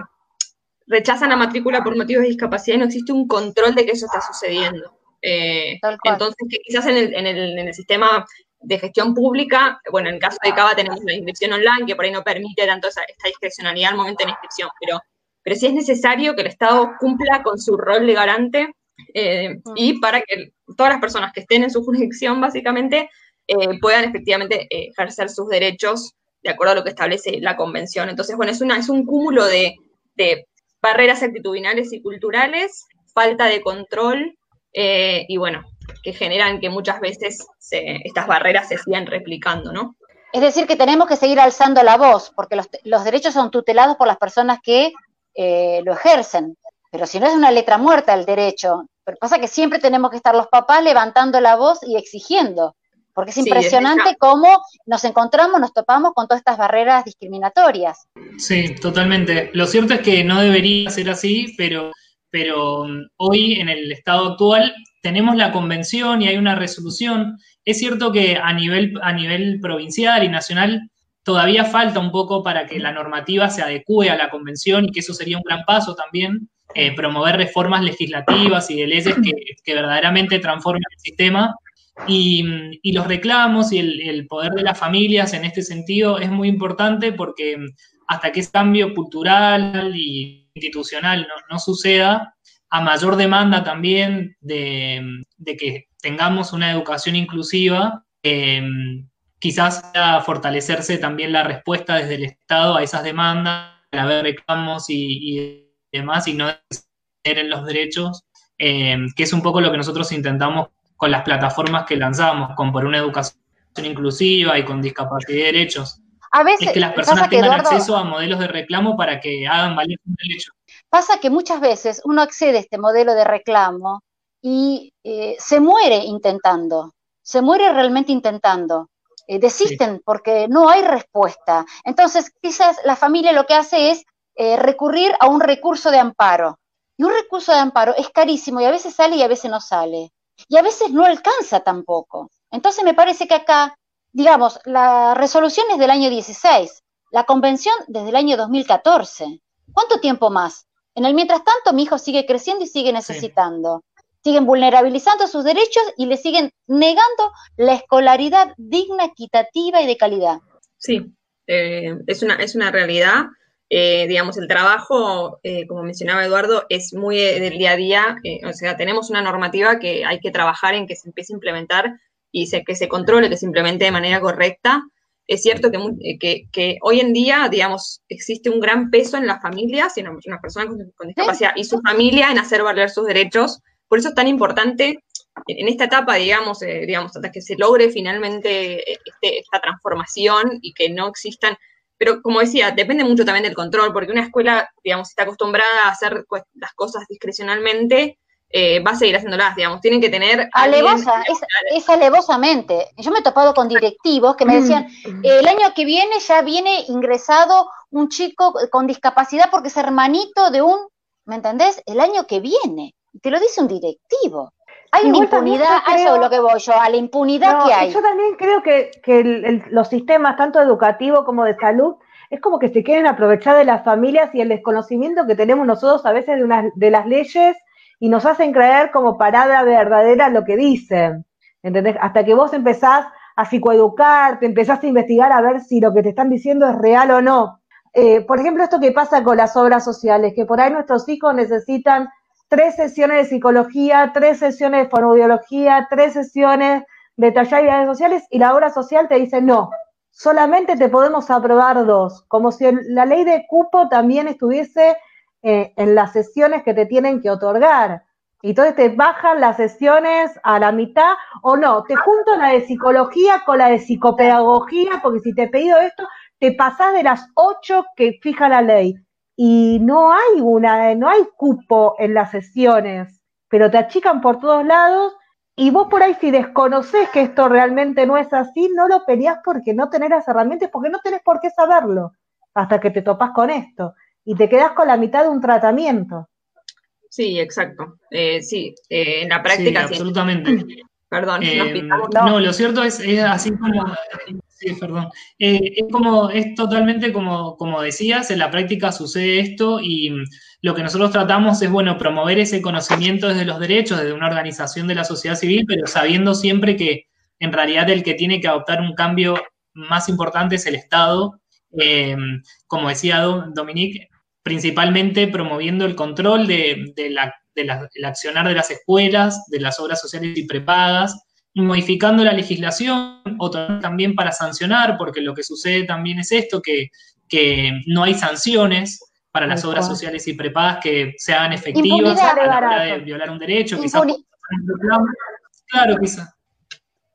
rechazan la matrícula por motivos de discapacidad y no existe un control de que eso está sucediendo. Eh, entonces, que quizás en el, en, el, en el sistema de gestión pública, bueno, en el caso de Cava tenemos la inscripción online, que por ahí no permite tanto esa, esta discrecionalidad al momento de la inscripción, pero pero sí es necesario que el Estado cumpla con su rol de garante eh, y para que todas las personas que estén en su jurisdicción, básicamente, eh, puedan efectivamente eh, ejercer sus derechos de acuerdo a lo que establece la convención. Entonces, bueno, es, una, es un cúmulo de, barreras actitudinales y culturales, falta de control y, bueno, que generan que muchas veces estas barreras se sigan replicando, ¿no? Es decir, que tenemos que seguir alzando la voz, porque los, los derechos son tutelados por las personas que eh, lo ejercen. Pero si no es una letra muerta el derecho, pero pasa que siempre tenemos que estar los papás levantando la voz y exigiendo, porque es impresionante cómo nos encontramos, nos topamos con todas estas barreras discriminatorias. Sí, totalmente. Lo cierto es que no debería ser así, pero, pero mm, hoy en el estado actual tenemos la convención y hay una resolución. Es cierto que a nivel, a nivel provincial y nacional todavía falta un poco para que la normativa se adecue a la convención y que eso sería un gran paso también, eh, promover reformas legislativas y de leyes que, verdaderamente transformen el sistema. Y, los reclamos y el, poder de las familias en este sentido es muy importante porque hasta que ese cambio cultural y institucional no, suceda, a mayor demanda también de, que tengamos una educación inclusiva, eh, quizás a fortalecerse también la respuesta desde el Estado a esas demandas, a ver reclamos y, demás, y no en los derechos, eh, que es un poco lo que nosotros intentamos con las plataformas que lanzamos, con por una educación inclusiva y con discapacidad de derechos. A veces, es que las personas tengan acceso a modelos de reclamo para que hagan valer sus derechos. Pasa que muchas veces uno accede a este modelo de reclamo y eh, se muere intentando, se muere realmente intentando. Eh, desisten porque no hay respuesta. Entonces, quizás la familia lo que hace es eh, recurrir a un recurso de amparo. Y un recurso de amparo es carísimo y a veces sale y a veces no sale y a veces no alcanza tampoco. Entonces me parece que acá, digamos, la resolución es del año 16, la convención desde el año 2014. ¿Cuánto tiempo más? En el mientras tanto, mi hijo sigue creciendo y sigue necesitando. Siguen vulnerabilizando sus derechos y le siguen negando la escolaridad digna, equitativa y de calidad. Sí, eh, es, una, es una realidad. Eh, digamos, el trabajo, eh, como mencionaba Eduardo, es muy del día a día, eh, o sea, tenemos una normativa que hay que trabajar en que se empiece a implementar y que se controle, que se implemente de manera correcta. Es cierto que, hoy en día, digamos, existe un gran peso en las familias y en las personas con, discapacidad y su familia en hacer valer sus derechos. Por eso es tan importante en esta etapa, digamos, digamos, hasta que se logre finalmente este, esta transformación y que no existan pero como decía, depende mucho también del control, porque una escuela, digamos, está acostumbrada a hacer las cosas discrecionalmente, eh, va a seguir haciéndolas, digamos, tienen que tener... Alevosa, es, alevosamente. Yo me he topado con directivos que me decían, el año que viene ya viene ingresado un chico con discapacidad porque es hermanito de un, ¿me entendés? El año que viene. Te lo dice un directivo. Hay una impunidad, a eso es lo que voy yo, a la impunidad que hay. Yo también creo que, que los sistemas, tanto educativos como de salud, es como que se quieren aprovechar de las familias y el desconocimiento que tenemos nosotros a veces de, una, de las leyes y nos hacen creer como parada verdadera lo que dicen. ¿Entendés? Hasta que vos empezás a psicoeducar, te empezás a investigar a ver si lo que te están diciendo es real o no. Eh, por ejemplo, esto que pasa con las obras sociales, que por ahí nuestros hijos necesitan tres sesiones de psicología, tres sesiones de fonoaudiología, tres sesiones de taller y redes sociales y la obra social te dice no, solamente te podemos aprobar dos, como si la ley de cupo también estuviese eh, en las sesiones que te tienen que otorgar. Y entonces te bajan las sesiones a la mitad o no, te junto la de psicología con la de psicopedagogía, porque si te he pedido esto, te pasás de las ocho que fija la ley y no hay una, no hay cupo en las sesiones, pero te achican por todos lados y vos por ahí si desconoces que esto realmente no es así, no lo peleás porque no tenés las herramientas, porque no tenés por qué saberlo hasta que te topas con esto y te quedas con la mitad de un tratamiento. Sí, exacto. Eh, sí, eh, en la práctica. Sí, absolutamente. Perdón, eh, no. lo cierto es, es así como Sí, perdón. Eh, es como, es totalmente como, como decías, en la práctica sucede esto y lo que nosotros tratamos es, bueno, promover ese conocimiento desde los derechos, desde una organización de la sociedad civil, pero sabiendo siempre que en realidad el que tiene que adoptar un cambio más importante es el Estado, eh, como decía Dominique, principalmente promoviendo el control de, la, del accionar de las escuelas, de las obras sociales y prepagas, modificando la legislación o también para sancionar, porque lo que sucede también es esto, que, no hay sanciones para las obras sociales y prepagas que sean efectivas a la hora de violar un derecho, quizás. Claro, quizás.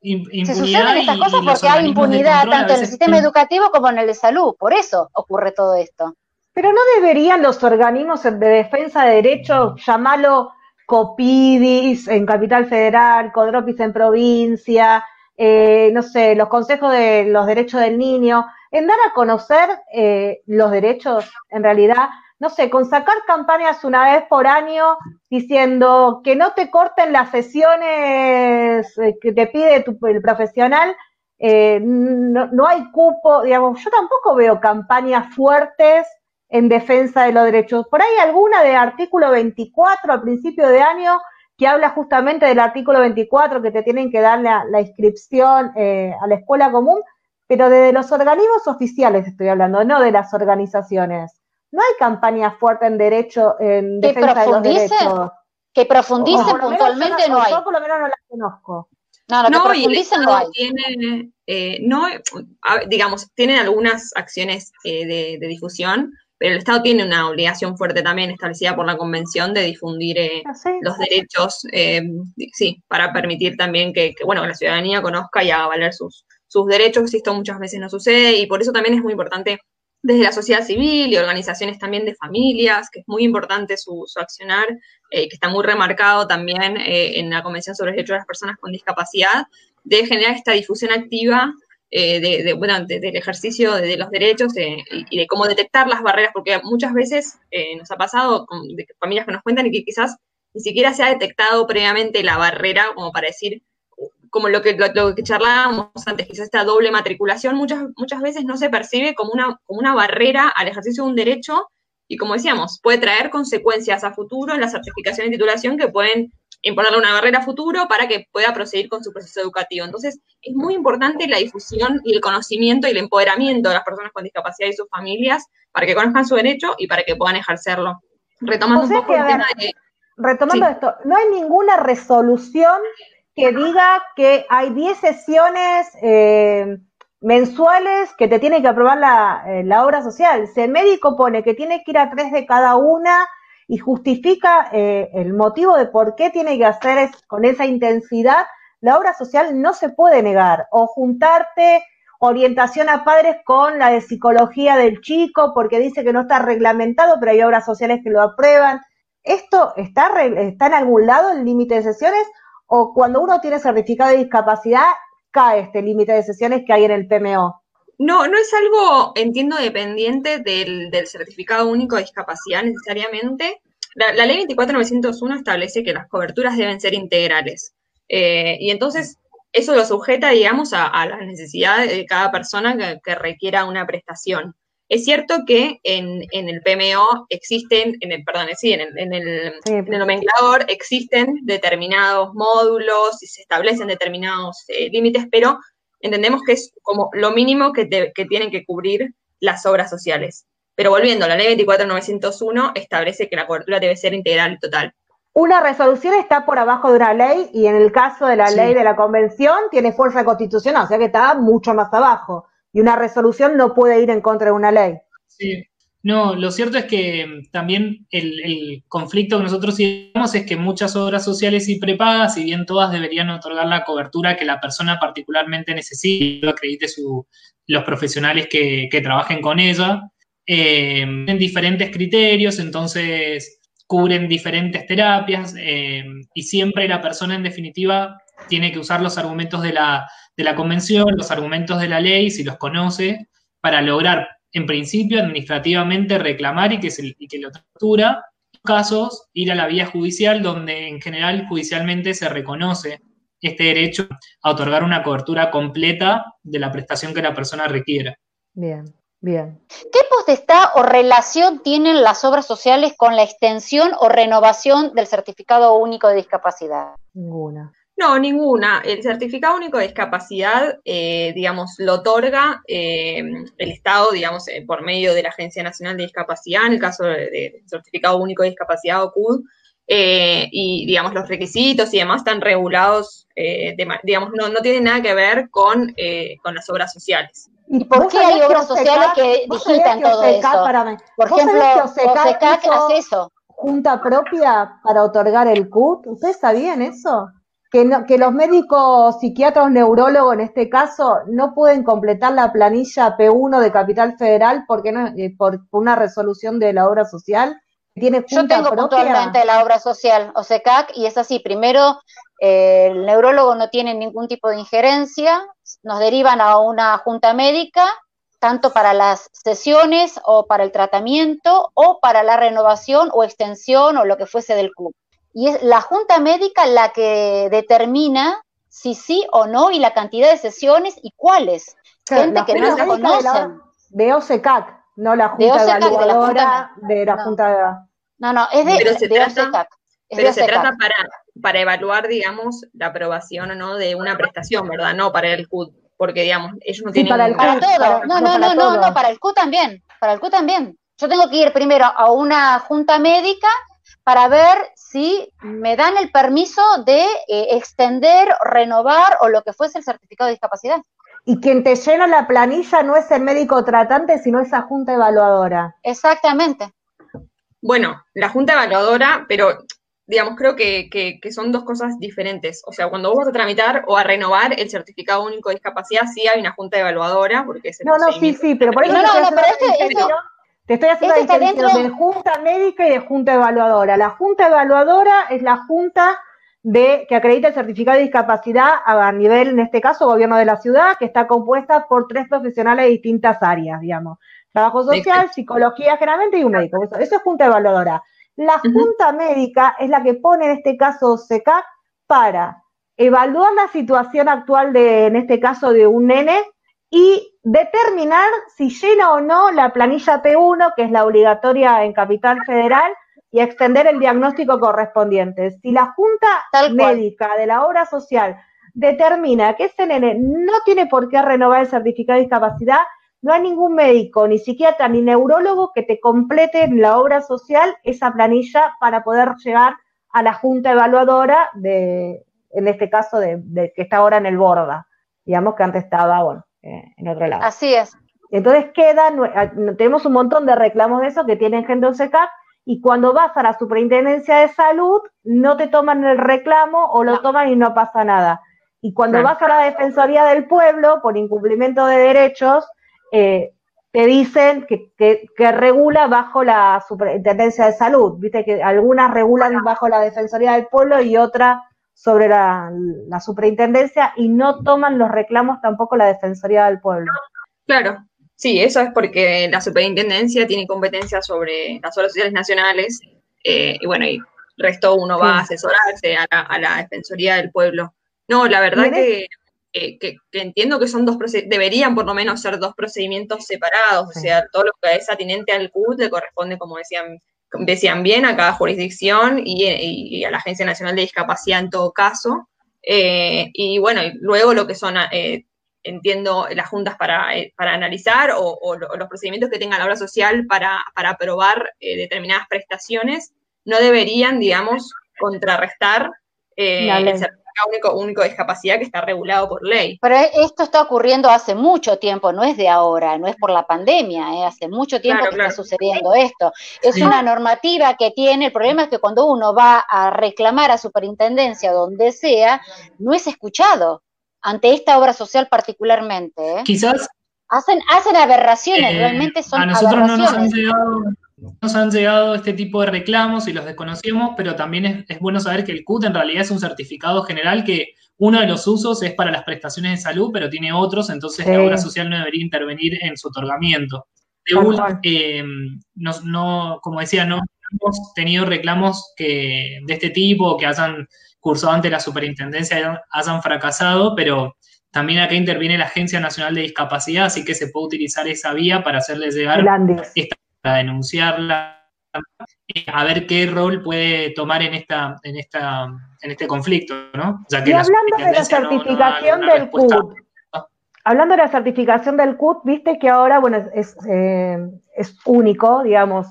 Se suceden estas cosas porque hay impunidad tanto en el sistema educativo como en el de salud, por eso ocurre todo esto. Pero no deberían los organismos de defensa de derechos llamarlo Copidis en Capital Federal, Codropis en provincia, eh, no sé, los consejos de los derechos del niño, en dar a conocer eh, los derechos, en realidad, no sé, con sacar campañas una vez por año diciendo que no te corten las sesiones eh, que te pide el profesional, no, no, hay cupo, digamos, yo tampoco veo campañas fuertes en defensa de los derechos. Por ahí alguna de artículo 24 al principio de año que habla justamente del artículo 24, que te tienen que dar la, inscripción eh, a la escuela común, pero desde los organismos oficiales estoy hablando, no de las organizaciones. No hay campaña fuerte en derecho, en defensa de los derechos. Que profundicen puntualmente no, hay. Yo por lo menos no las conozco. No, no, profundicen no hay. Tiene, eh, no, digamos, tienen algunas acciones eh, de, de, difusión, pero el Estado tiene una obligación fuerte también establecida por la Convención de difundir eh, ah, los derechos, eh, sí, para permitir también que, bueno, la ciudadanía conozca y haga valer sus, sus derechos, esto muchas veces no sucede, y por eso también es muy importante desde la sociedad civil y organizaciones también de familias, que es muy importante su, accionar, eh, que está muy remarcado también en la Convención sobre los Derechos de las Personas con Discapacidad, de generar esta difusión activa eh, de, bueno, del ejercicio de, los derechos y de cómo detectar las barreras, porque muchas veces eh, nos ha pasado con familias que nos cuentan y que quizás ni siquiera se ha detectado previamente la barrera, como para decir, como lo que, lo, que charlábamos antes, quizás esta doble matriculación muchas, muchas veces no se percibe como una, como una barrera al ejercicio de un derecho y como decíamos, puede traer consecuencias a futuro en la certificación y titulación que pueden imponerle una barrera a futuro para que pueda proseguir con su proceso educativo. Entonces, es muy importante la difusión y el conocimiento y el empoderamiento de las personas con discapacidad y sus familias para que conozcan su derecho y para que puedan ejercerlo. Retomando un poco el tema de... Retomando esto, no hay ninguna resolución que diga que hay 10 sesiones eh, mensuales que te tiene que aprobar la, eh, la obra social. Si el médico pone que tiene que ir a tres de cada una, y justifica eh, el motivo de por qué tiene que hacer con esa intensidad, la obra social no se puede negar. O juntarte orientación a padres con la de psicología del chico porque dice que no está reglamentado, pero hay obras sociales que lo aprueban. ¿Esto está, está en algún lado el límite de sesiones? ¿O cuando uno tiene certificado de discapacidad cae este límite de sesiones que hay en el PMO? No, no es algo, entiendo, dependiente del, certificado único de discapacidad necesariamente. La, ley 24901 establece que las coberturas deben ser integrales. Eh, y entonces eso lo sujeta, digamos, a, las necesidades de cada persona que, requiera una prestación. Es cierto que en, el PMO existen, en el, perdón, sí, en el, en el, nomenclador existen determinados módulos y se establecen determinados eh, límites, pero entendemos que es como lo mínimo que, tienen que cubrir las obras sociales. Pero volviendo, la ley 24901 establece que la cobertura debe ser integral y total. Una resolución está por abajo de una ley y en el caso de la ley de la convención tiene fuerza constitucional, o sea que está mucho más abajo. Y una resolución no puede ir en contra de una ley. Sí, no, lo cierto es que mm, también el, conflicto que nosotros tenemos es que muchas obras sociales y prepagas, si bien todas deberían otorgar la cobertura que la persona particularmente necesita, acredite su, los profesionales que, trabajen con ella, eh, en diferentes criterios, entonces cubren diferentes terapias eh, y siempre la persona en definitiva tiene que usar los argumentos de la, de la convención, los argumentos de la ley, si los conoce, para lograr en principio, administrativamente reclamar y que, se, y que lo tortura. casos, ir a la vía judicial, donde en general judicialmente se reconoce este derecho a otorgar una cobertura completa de la prestación que la persona requiera. Bien, bien. ¿Qué potestad o relación tienen las obras sociales con la extensión o renovación del certificado único de discapacidad? Ninguna. No, ninguna. El certificado único de discapacidad, eh, digamos, lo otorga eh, el Estado, digamos, eh, por medio de la Agencia Nacional de Discapacidad, en el caso del certificado único de discapacidad o CUD, y, digamos, los requisitos y demás están regulados, digamos, no, no tienen nada que ver con, con las obras sociales. ¿Y por qué hay obras sociales que digitan todo eso? Por ejemplo, OSECAC hace eso. ¿Junta propia para otorgar el CUD? ¿Ustedes sabían eso? Que, los médicos psiquiatras, neurólogos en este caso, no pueden completar la planilla P1 de Capital Federal porque no, eh, por una resolución de la obra social. tiene Yo tengo puntualmente la obra social, OSECAC, y es así, primero eh, el neurólogo no tiene ningún tipo de injerencia, nos derivan a una junta médica, tanto para las sesiones o para el tratamiento o para la renovación o extensión o lo que fuese del club. Y es la junta médica la que determina si sí o no y la cantidad de sesiones y cuáles. Gente que no la conocen. De, OSECAC, no la junta de evaluadora de la junta, de, No, no, es de, pero se trata, Pero se trata para, para evaluar, digamos, la aprobación o no de una prestación, ¿verdad? No para el CUT, porque, digamos, ellos no tienen... Para, el para todo, no, no, no, no, no, para el CUT también, para el CUT también. Yo tengo que ir primero a una junta médica para ver si me dan el permiso de eh, extender, renovar o lo que fuese el certificado de discapacidad. Y quien te llena la planilla no es el médico tratante, sino esa junta evaluadora. Exactamente. Bueno, la junta evaluadora, pero digamos, creo que, que, son dos cosas diferentes. O sea, cuando vos vas a tramitar o a renovar el certificado único de discapacidad, sí hay una junta evaluadora, porque es No, no, sí, sí, pero por eso... No, no, no, pero este, te estoy haciendo la distinción de junta médica y de junta evaluadora. La junta evaluadora es la junta de que acredita el certificado de discapacidad a nivel, en este caso, gobierno de la ciudad, que está compuesta por tres profesionales de distintas áreas, digamos. Trabajo social, psicología generalmente y un médico. Eso, es junta evaluadora. La junta médica es la que pone en este caso SECAC para evaluar la situación actual de, en este caso, de un nene y determinar si llena o no la planilla P1, que es la obligatoria en Capital Federal, y extender el diagnóstico correspondiente. Si la Junta Médica de la Obra Social determina que ese nene no tiene por qué renovar el certificado de discapacidad, no hay ningún médico, ni psiquiatra, ni neurólogo que te complete en la obra social esa planilla para poder llegar a la junta evaluadora de, en este caso, de, que está ahora en el Borda, digamos que antes estaba, bueno, eh, en otro lado. Así es. Entonces queda, tenemos un montón de reclamos de eso que tienen gente OSECAP y cuando vas a la superintendencia de salud no te toman el reclamo o lo toman y no pasa nada. Y cuando vas a la Defensoría del Pueblo por incumplimiento de derechos, eh, te dicen que, que, regula bajo la superintendencia de salud. Viste que algunas regulan bajo la Defensoría del Pueblo y otras sobre la, la superintendencia y no toman los reclamos tampoco la Defensoría del Pueblo. Claro, Sí, eso es porque la superintendencia tiene competencia sobre las obras sociales nacionales eh, y bueno, y resto uno va a asesorarse a la, Defensoría del Pueblo. No, la verdad que, que, entiendo que son dos deberían por lo menos ser dos procedimientos separados, o sea, todo lo que es atinente al CUT le corresponde, como decían, decían bien, a cada jurisdicción y, a la Agencia Nacional de Discapacidad en todo caso. Eh, y bueno, y luego lo que son eh, entiendo, las juntas para, eh, analizar o, los procedimientos que tenga la obra social para, aprobar eh, determinadas prestaciones no deberían, digamos, contrarrestar el certificado único, único de discapacidad que está regulado por ley. Pero esto está ocurriendo hace mucho tiempo, no es de ahora, no es por la pandemia, hace mucho tiempo que está sucediendo esto. Es una normativa que tiene, el problema es que cuando uno va a reclamar a superintendencia donde sea, no es escuchado ante esta obra social particularmente. ¿eh? Quizás. Hacen, hacen aberraciones, eh, realmente son A nosotros no nos han llegado nos han llegado este tipo de reclamos y los desconocemos, pero también es, bueno saber que el CUT en realidad es un certificado general que uno de los usos es para las prestaciones de salud, pero tiene otros, entonces la obra social no debería intervenir en su otorgamiento. Eh, no, como decía, no hemos tenido reclamos que, de este tipo que hayan cursado ante la superintendencia hayan fracasado, pero también acá interviene la Agencia Nacional de Discapacidad, así que se puede utilizar esa vía para hacerle llegar esta, para denunciarla, a ver qué rol puede tomar en esta, en esta, en este conflicto, ¿no? y hablando de la certificación del CUT, hablando de la certificación del CUT, viste que ahora, bueno, es, eh, es único, digamos,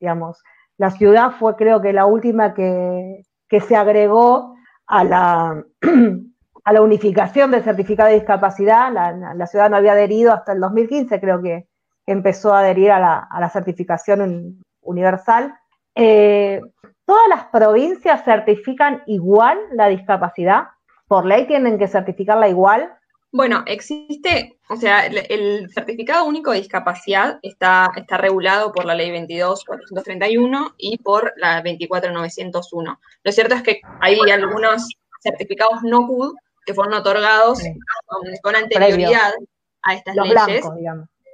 digamos, la ciudad fue creo que la última que, que se agregó a la, a la unificación del certificado de discapacidad. La, ciudad no había adherido hasta el 2015, creo que empezó a adherir a la, certificación universal. Eh, ¿Todas las provincias certifican igual la discapacidad? ¿Por ley tienen que certificarla igual? Bueno, existe, o sea, el, certificado único de discapacidad está, está regulado por la ley 22.431 y por la 24.901. Lo cierto es que hay algunos certificados no CUD que fueron otorgados con, anterioridad a estas leyes.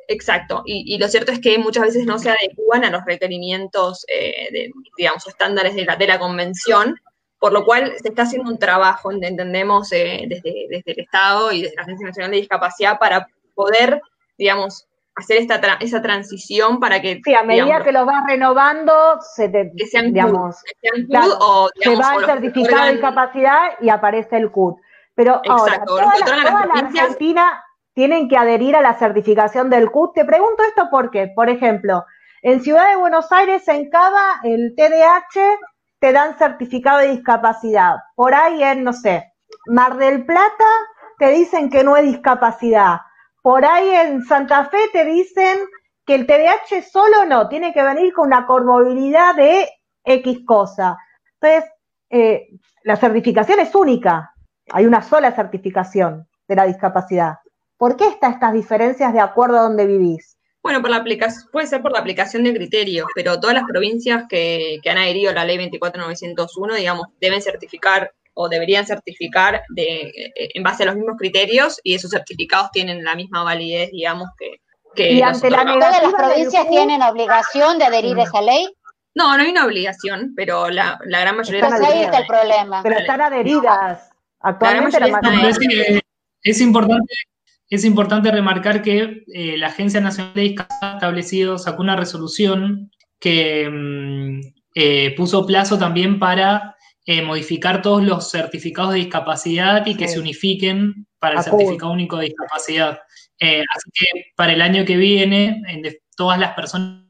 Exacto, y, lo cierto es que muchas veces no se adecuan a los requerimientos, eh, de, digamos, estándares de la, de la convención, por lo cual se está haciendo un trabajo, entendemos, eh, desde, el Estado y desde la Agencia Nacional de Discapacidad para poder, digamos, hacer esta esa transición para que... Sí, a medida que lo vas renovando, se te, que sean digamos, CUD, o, se va el certificado de discapacidad y aparece el CUD. Pero ahora, toda, la, Argentina tienen que adherir a la certificación del CUD. Te pregunto esto porque, por ejemplo, en Ciudad de Buenos Aires, en Cava, el TDAH te dan certificado de discapacidad. Por ahí en, no sé, Mar del Plata te dicen que no es discapacidad. Por ahí en Santa Fe te dicen que el TDAH solo no, tiene que venir con una comorbilidad de X cosa. Entonces, eh, la certificación es única. Hay una sola certificación de la discapacidad. ¿Por qué están estas diferencias de acuerdo a donde vivís? Bueno, por la aplicación, puede ser por la aplicación de criterios, pero todas las provincias que, han adherido a la ley 24901, digamos, deben certificar o deberían certificar de, eh, en base a los mismos criterios y esos certificados tienen la misma validez, digamos, que... que ¿Y ante la ¿Todas las provincias tienen obligación de adherir a esa ley? No, no hay una obligación, pero la, gran mayoría... Pues ahí está el problema. Pero están adheridas. Actualmente la, es importante es importante remarcar que eh, la Agencia Nacional de Discapacidad ha establecido, sacó una resolución que mm, eh, puso plazo también para eh, modificar todos los certificados de discapacidad y que se unifiquen para el certificado único de discapacidad. así que para el año que viene, todas las personas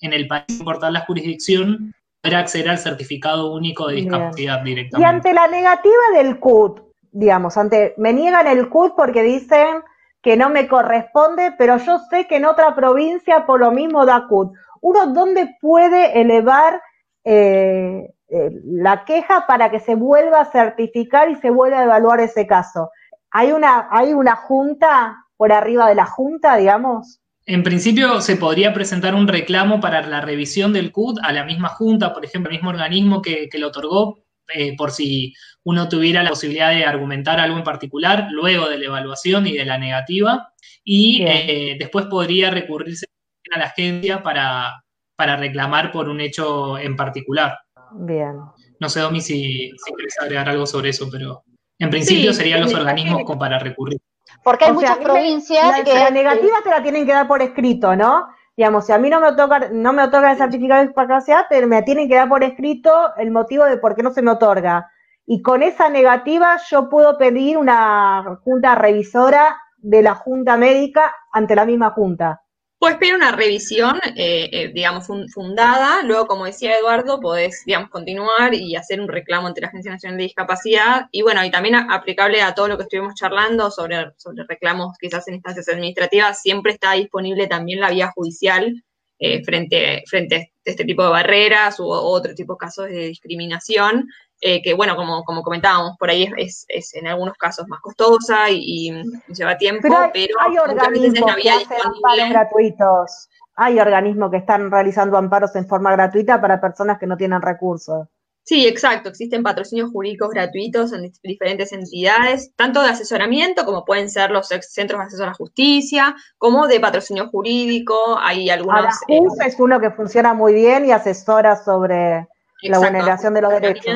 en el país, sin importar la jurisdicción, podrán acceder al certificado único de discapacidad directamente. Y ante la negativa del CUT, digamos, ante me niegan el CUT porque dicen que no me corresponde, pero yo sé que en otra provincia por lo mismo da CUT. Uno, ¿dónde puede elevar eh, eh, la queja para que se vuelva a certificar y se vuelva a evaluar ese caso? ¿Hay una, ¿Hay una junta por arriba de la junta, digamos? En principio se podría presentar un reclamo para la revisión del CUT a la misma junta, por ejemplo, el mismo organismo que, que lo otorgó, eh, por si uno tuviera la posibilidad de argumentar algo en particular luego de la evaluación y de la negativa, y eh, después podría recurrirse a la agencia para, para, reclamar por un hecho en particular. Bien. No sé, Domi, si, si quieres agregar algo sobre eso, pero en principio serían los organismos como para recurrir. Porque hay muchas provincias que... La negativa te la tienen que dar por escrito, ¿no? digamos, si a mí no me otorga, no me otorga el certificado de discapacidad, me tienen que dar por escrito el motivo de por qué no se me otorga. Y con esa negativa yo puedo pedir una junta revisora de la junta médica ante la misma junta. Puedes pedir una revisión, eh, eh, digamos, fundada, luego, como decía Eduardo, podés, digamos, continuar y hacer un reclamo ante la Agencia Nacional de Discapacidad, y bueno, y también aplicable a todo lo que estuvimos charlando sobre, sobre reclamos quizás en instancias administrativas, siempre está disponible también la vía judicial eh, frente, frente a este tipo de barreras u otro tipo de casos de discriminación, eh, que bueno, como, como comentábamos, por ahí es, es, en algunos casos más costosa y, lleva tiempo, pero, hay, organismos que hacen amparos gratuitos. Hay organismos que están realizando amparos en forma gratuita para personas que no tienen recursos. Sí, exacto. Existen patrocinios jurídicos gratuitos en diferentes entidades, tanto de asesoramiento, como pueden ser los centros de acceso a la justicia, como de patrocinio jurídico. Hay algunos. Eh, es uno que funciona muy bien y asesora sobre la vulneración de los derechos.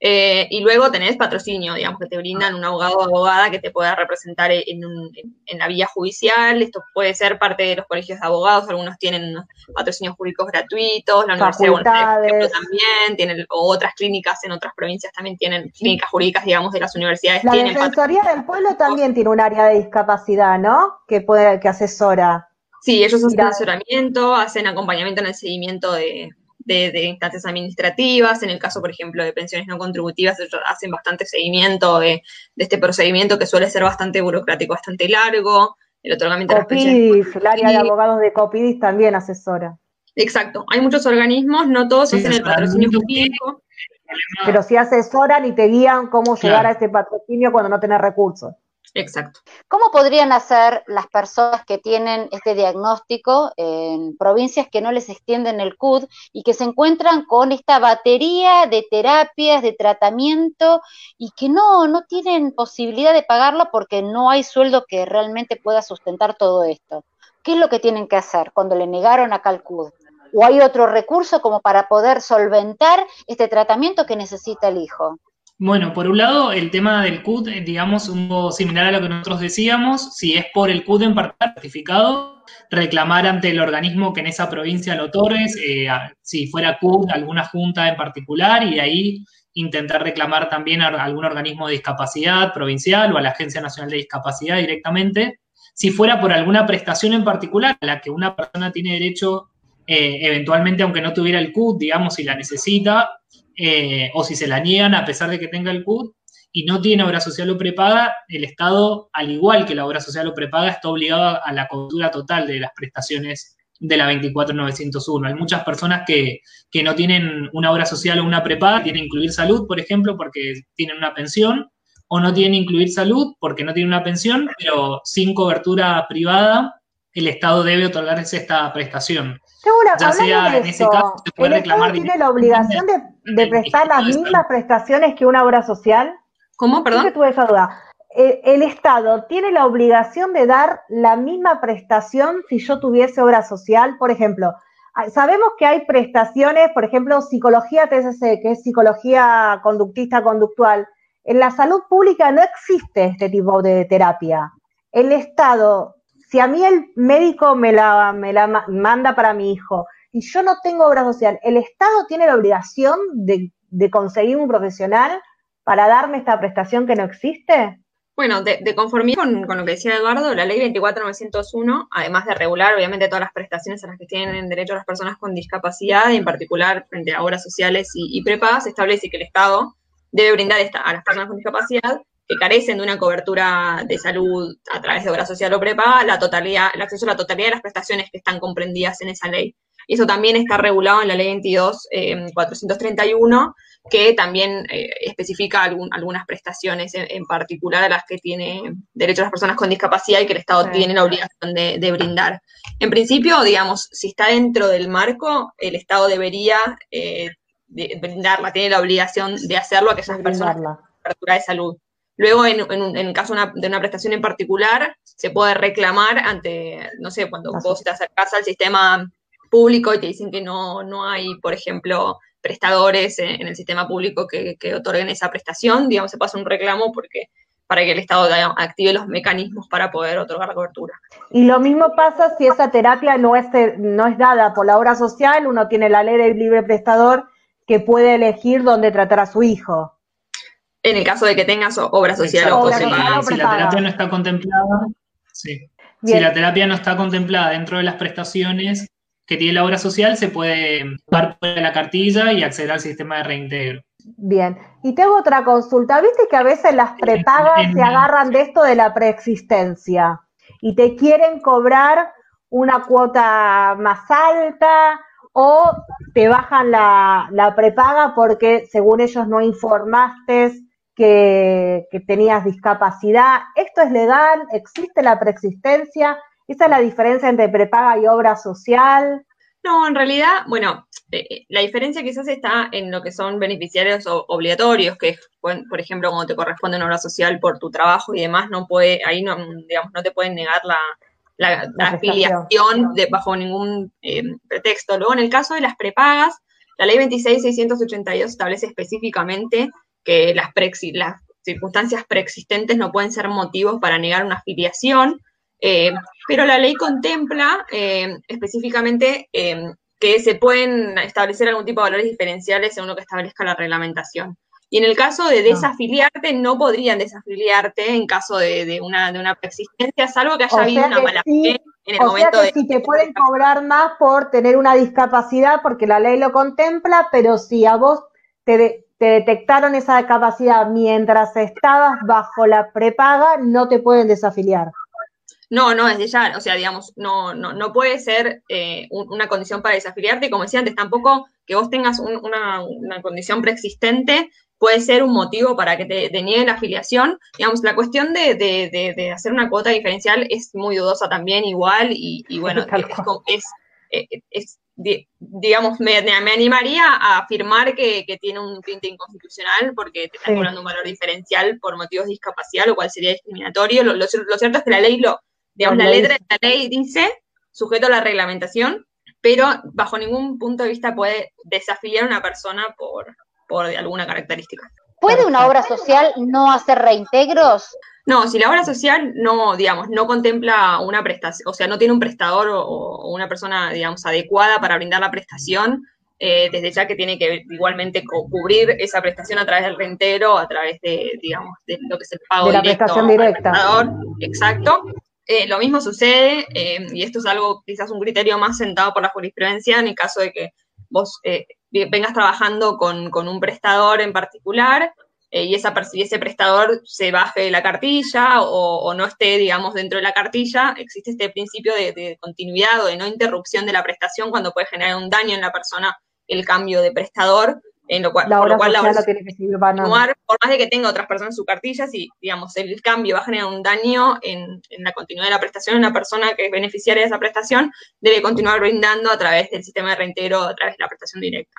Eh, y luego tenés patrocinio, digamos, que te brindan un abogado o abogada que te pueda representar en, la vía judicial. Esto puede ser parte de los colegios de abogados, algunos tienen patrocinios jurídicos gratuitos, la Universidad de Buenos también, tienen, o otras clínicas en otras provincias también tienen clínicas jurídicas, digamos, de las universidades. La Defensoría del Pueblo también tiene un área de discapacidad, ¿no? Que puede, que asesora. Sí, ellos hacen asesoramiento, hacen acompañamiento en el seguimiento de, de, instancias administrativas, en el caso, por ejemplo, de pensiones no contributivas, ellos hacen bastante seguimiento de, este procedimiento que suele ser bastante burocrático, bastante largo, el otorgamiento de las pensiones. el área de abogados de Copidis también asesora. Exacto, hay muchos organismos, no todos hacen el patrocinio público. Pero sí asesoran y te guían cómo llegar a ese patrocinio cuando no tenés recursos. Exacto. ¿Cómo podrían hacer las personas que tienen este diagnóstico en provincias que no les extienden el CUD y que se encuentran con esta batería de terapias, de tratamiento y que no, no tienen posibilidad de pagarlo porque no hay sueldo que realmente pueda sustentar todo esto? ¿Qué es lo que tienen que hacer cuando le negaron acá el CUD? ¿O hay otro recurso como para poder solventar este tratamiento que necesita el hijo? Bueno, por un lado, el tema del CUD, eh, digamos, un poco similar a lo que nosotros decíamos, si es por el CUD en particular certificado, reclamar ante el organismo que en esa provincia lo otorgues, eh, si fuera CUD, alguna junta en particular, y ahí intentar reclamar también a algún organismo de discapacidad provincial o a la Agencia Nacional de Discapacidad directamente. Si fuera por alguna prestación en particular a la que una persona tiene derecho, eh, eventualmente, aunque no tuviera el CUD, digamos, si la necesita, eh, o si se la niegan a pesar de que tenga el CUT y no tiene obra social o prepaga, el Estado, al igual que la obra social o prepaga, está obligado a la cobertura total de las prestaciones de la 24901. Hay muchas personas que, que no tienen una obra social o una prepaga, tienen incluir salud, por ejemplo, porque tienen una pensión, o no tienen incluir salud porque no tienen una pensión, pero sin cobertura privada, el Estado debe otorgarles esta prestación. Segura, ya sea en ese caso se puede ¿el reclamar Estado tiene la obligación de, prestar las mismas prestaciones que una obra social? ¿Cómo, perdón? tuve esa duda. Eh, ¿El, Estado tiene la obligación de dar la misma prestación si yo tuviese obra social? Por ejemplo, ah, sabemos que hay prestaciones, por ejemplo, psicología TSC, que es psicología conductista conductual. En la salud pública no existe este tipo de terapia. El Estado si a mí el médico me la, me la manda para mi hijo y yo no tengo obra social, ¿el Estado tiene la obligación de, conseguir un profesional para darme esta prestación que no existe? Bueno, de, conformidad con, lo que decía Eduardo, la ley 24901, además de regular obviamente todas las prestaciones a las que tienen derecho las personas con discapacidad, en particular frente a obras sociales y, y prepagas, establece que el Estado debe brindar esta, a las personas con discapacidad que carecen de una cobertura de salud a través de obra social o prepaga, la totalidad, el acceso a la totalidad de las prestaciones que están comprendidas en esa ley. Y eso también está regulado en la ley 22 431, eh, que también eh, especifica algunas prestaciones en, particular a las que tiene derecho las personas con discapacidad y que el Estado tiene la obligación de, brindar. En principio, digamos, si está dentro del marco, el Estado debería eh, brindarla, tiene la obligación de hacerlo a aquellas personas con cobertura de salud. Luego, en, en, caso de una prestación en particular, se puede reclamar ante, no sé, cuando vos te acercás al sistema público y te dicen que no, no hay, por ejemplo, prestadores en, el sistema público que, otorguen esa prestación, digamos, se pasa un reclamo porque para que el Estado active los mecanismos para poder otorgar la cobertura. Y lo mismo pasa si esa terapia no es, no es dada por la obra social, uno tiene la ley del libre prestador que puede elegir dónde tratar a su hijo. En el caso de que tengas obra social o prepaga. Si la terapia no está contemplada, sí. Si la terapia no está contemplada dentro de las prestaciones que tiene la obra social, se puede dar por la cartilla y acceder al sistema de reintegro. Bien, y tengo otra consulta. ¿Viste que a veces las prepagas se agarran de esto de la preexistencia y te quieren cobrar una cuota más alta o te bajan la, la prepaga porque según ellos no informaste que, tenías discapacidad. ¿Esto es legal? ¿Existe la preexistencia? ¿Esa es la diferencia entre prepaga y obra social? No, en realidad, bueno, eh, eh, la diferencia quizás está en lo que son beneficiarios obligatorios, que es, por ejemplo, cuando te corresponde una obra social por tu trabajo y demás, no puede, ahí no, digamos, no te pueden negar la, afiliación de, bajo ningún eh, pretexto. Luego, en el caso de las prepagas, la ley 26682 establece específicamente que las, las circunstancias preexistentes no pueden ser motivos para negar una afiliación, eh, pero la ley contempla eh, específicamente eh, que se pueden establecer algún tipo de valores diferenciales según lo que establezca la reglamentación. Y en el caso de ah. desafiliarte, no podrían desafiliarte en caso de, una, de una preexistencia, salvo que haya habido una mala fe en el momento de. Si te pueden cobrar más por tener una discapacidad, porque la ley lo contempla, pero si a vos te, te detectaron esa capacidad mientras estabas bajo la prepaga, no te pueden desafiliar. No, no, desde ya, o sea, digamos, no, no, no puede ser eh, una condición para desafiliarte, como decía antes, tampoco que vos tengas una, condición preexistente puede ser un motivo para que te, te nieguen la afiliación. Digamos, la cuestión de, hacer una cuota diferencial es muy dudosa también igual y, bueno, es, es, digamos, me, me, animaría a afirmar que, tiene un tinte inconstitucional porque te está cobrando un valor diferencial por motivos de discapacidad, lo cual sería discriminatorio. Lo, cierto es que la ley, lo, digamos, la letra de la ley dice sujeto a la reglamentación, pero bajo ningún punto de vista puede desafiliar a una persona por, por alguna característica. ¿Puede una obra social no hacer reintegros? No, si la obra social no, digamos, no contempla una prestación, o sea, no tiene un prestador o, una persona, digamos, adecuada para brindar la prestación, eh, desde ya que tiene que igualmente cubrir esa prestación a través del reintegro, a través de, digamos, de lo que es el pago de la prestación directa. Exacto. Eh, lo mismo sucede, eh, y esto es algo, quizás un criterio más sentado por la jurisprudencia, en el caso de que vos vengas trabajando con, un prestador en particular eh, y, ese prestador se baje de la cartilla o, no esté, digamos, dentro de la cartilla, existe este principio de, continuidad o de no interrupción de la prestación cuando puede generar un daño en la persona el cambio de prestador, en lo cual, por lo cual la tiene que seguir por más de que tenga otras personas en su cartilla, si, digamos, el cambio va a generar un daño en, en la continuidad de la prestación, una persona que es beneficiaria de esa prestación debe continuar brindando a través del sistema de reintegro, a través de la prestación directa.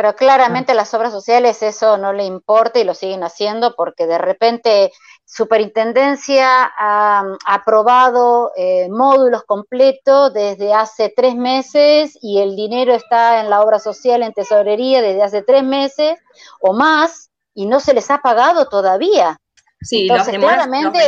Pero claramente las obras sociales eso no le importa y lo siguen haciendo porque de repente Superintendencia ha, aprobado eh, módulos completos desde hace tres meses y el dinero está en la obra social en tesorería desde hace tres meses o más y no se les ha pagado todavía. Sí, Entonces, claramente...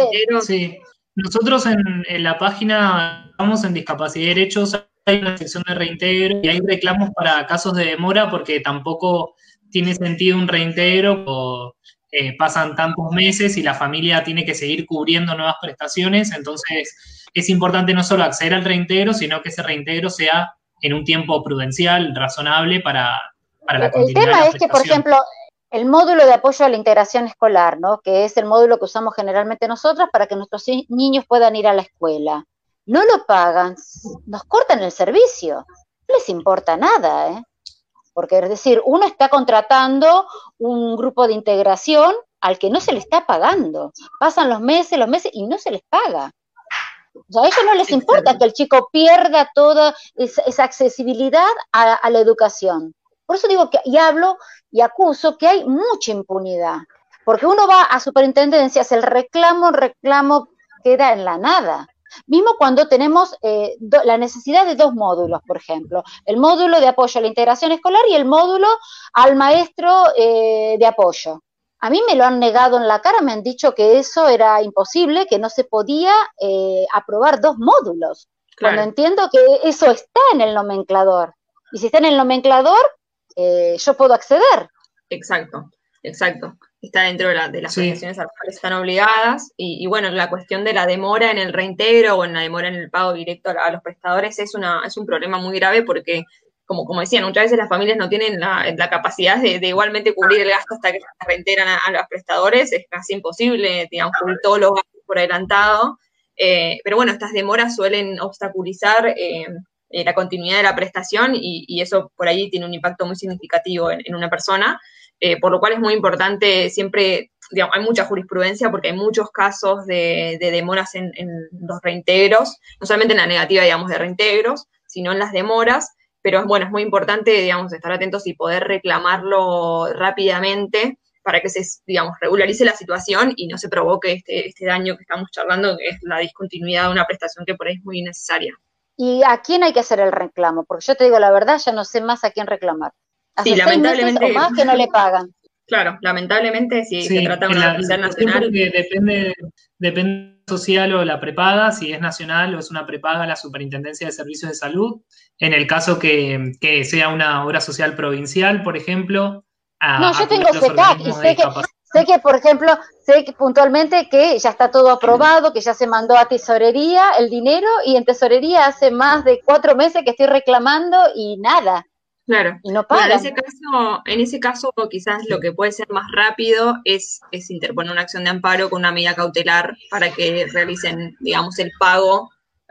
sí. Nosotros en, en la página estamos en discapacidad y derechos hay una sección de reintegro y hay reclamos para casos de demora porque tampoco tiene sentido un reintegro o eh, pasan tantos meses y la familia tiene que seguir cubriendo nuevas prestaciones. Entonces, es importante no solo acceder al reintegro, sino que ese reintegro sea en un tiempo prudencial, razonable para, para la continuidad. El tema es que, por ejemplo, el módulo de apoyo a la integración escolar, ¿no? que es el módulo que usamos generalmente nosotros para que nuestros niños puedan ir a la escuela no lo pagan, nos cortan el servicio. No les importa nada, ¿eh? Porque es decir, uno está contratando un grupo de integración al que no se le está pagando. Pasan los meses, los meses y no se les paga. O sea, a ellos no les importa que el chico pierda toda esa, accesibilidad a, la educación. Por eso digo que, y hablo y acuso que hay mucha impunidad. Porque uno va a superintendencias, el reclamo, reclamo queda en la nada. Mismo cuando tenemos eh, la necesidad de dos módulos, por ejemplo, el módulo de apoyo a la integración escolar y el módulo al maestro eh, de apoyo. A mí me lo han negado en la cara, me han dicho que eso era imposible, que no se podía eh, aprobar dos módulos. Cuando entiendo que eso está en el nomenclador. Y si está en el nomenclador, yo puedo acceder. Exacto, exacto está dentro de, las prestaciones a las cuales están obligadas. Y, bueno, la cuestión de la demora en el reintegro o en la demora en el pago directo a, los prestadores es, una, es un problema muy grave porque, como, como decían, muchas veces las familias no tienen la, capacidad de, igualmente cubrir el gasto hasta que se reintegran a, los prestadores. Es casi imposible, digamos, cubrir todos los gastos por adelantado. Eh, pero bueno, estas demoras suelen obstaculizar eh, eh, la continuidad de la prestación y, eso por ahí tiene un impacto muy significativo en una persona. Eh, por lo cual es muy importante siempre, digamos, hay mucha jurisprudencia porque hay muchos casos de, demoras en, los reintegros, no solamente en la negativa, digamos, de reintegros, sino en las demoras, pero es bueno, es muy importante, digamos, estar atentos y poder reclamarlo rápidamente para que se, digamos, regularice la situación y no se provoque este, este daño que estamos charlando, que es la discontinuidad de una prestación que por ahí es muy necesaria. ¿Y a quién hay que hacer el reclamo? Porque yo te digo la verdad, ya no sé más a quién reclamar sí, lamentablemente. O más que no le pagan. Claro, lamentablemente si se trata de una universidad nacional. Depende, depende social o la prepaga, si es nacional o es una prepaga la Superintendencia de Servicios de Salud. En el caso que, sea una obra social provincial, por ejemplo. no, yo tengo CETAC y sé que, sé que, por ejemplo, sé que puntualmente que ya está todo aprobado, que ya se mandó a tesorería el dinero y en tesorería hace más de cuatro meses que estoy reclamando y nada. Claro. Y no en ese caso, en ese caso quizás lo que puede ser más rápido es, es interponer una acción de amparo con una medida cautelar para que realicen, digamos, el pago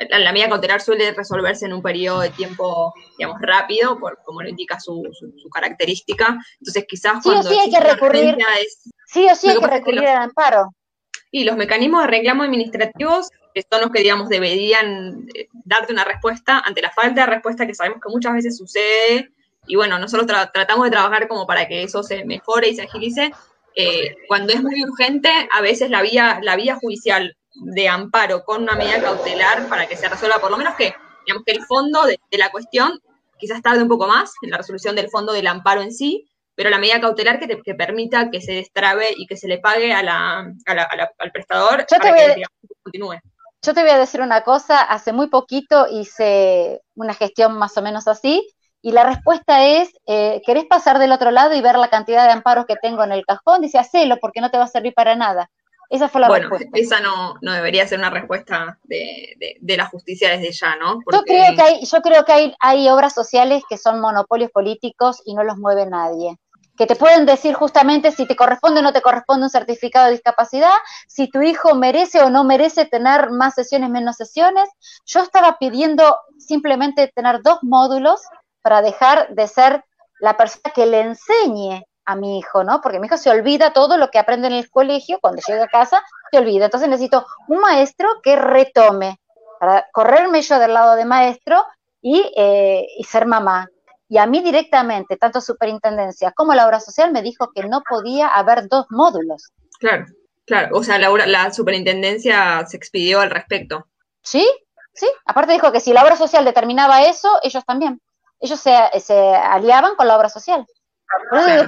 la, medida cautelar suele resolverse en un periodo de tiempo, digamos, rápido, por, como lo indica su, característica. Entonces, quizás sí cuando o sí hay que recurrir, sí o sí hay que recurrir al amparo. Y los mecanismos de reclamo administrativos son los que, digamos, deberían eh, darte una respuesta ante la falta de respuesta que sabemos que muchas veces sucede. Y bueno, nosotros tratamos de trabajar como para que eso se mejore y se agilice. Eh, cuando es muy urgente, a veces la vía, la vía judicial de amparo con una medida cautelar para que se resuelva, por lo menos que, digamos, que el fondo de, la cuestión quizás tarde un poco más en la resolución del fondo del amparo en sí, pero la medida cautelar que, te, que permita que se destrabe y que se le pague a la, al prestador para que continúe. Yo te voy a decir una cosa, hace muy poquito hice una gestión más o menos así, y la respuesta es, eh, ¿querés pasar del otro lado y ver la cantidad de amparos que tengo en el cajón? Dice, hacelo porque no te va a servir para nada. Esa fue la bueno, respuesta. Esa no, no debería ser una respuesta de, la justicia desde ya, ¿no? Yo creo que, hay, yo creo que hay, hay obras sociales que son monopolios políticos y no los mueve nadie que te pueden decir justamente si te corresponde o no te corresponde un certificado de discapacidad, si tu hijo merece o no merece tener más sesiones, menos sesiones. Yo estaba pidiendo simplemente tener dos módulos para dejar de ser la persona que le enseñe a mi hijo, ¿no? Porque mi hijo se olvida todo lo que aprende en el colegio, cuando llega a casa, se olvida. Entonces necesito un maestro que retome, para correrme yo del lado de maestro y, eh, y ser mamá. Y a mí directamente, tanto superintendencia como la obra social, me dijo que no podía haber dos módulos. Claro, claro. O sea, la, la superintendencia se expidió al respecto. Sí, sí. Aparte dijo que si la obra social determinaba eso, ellos también. Ellos se, se aliaban con la obra social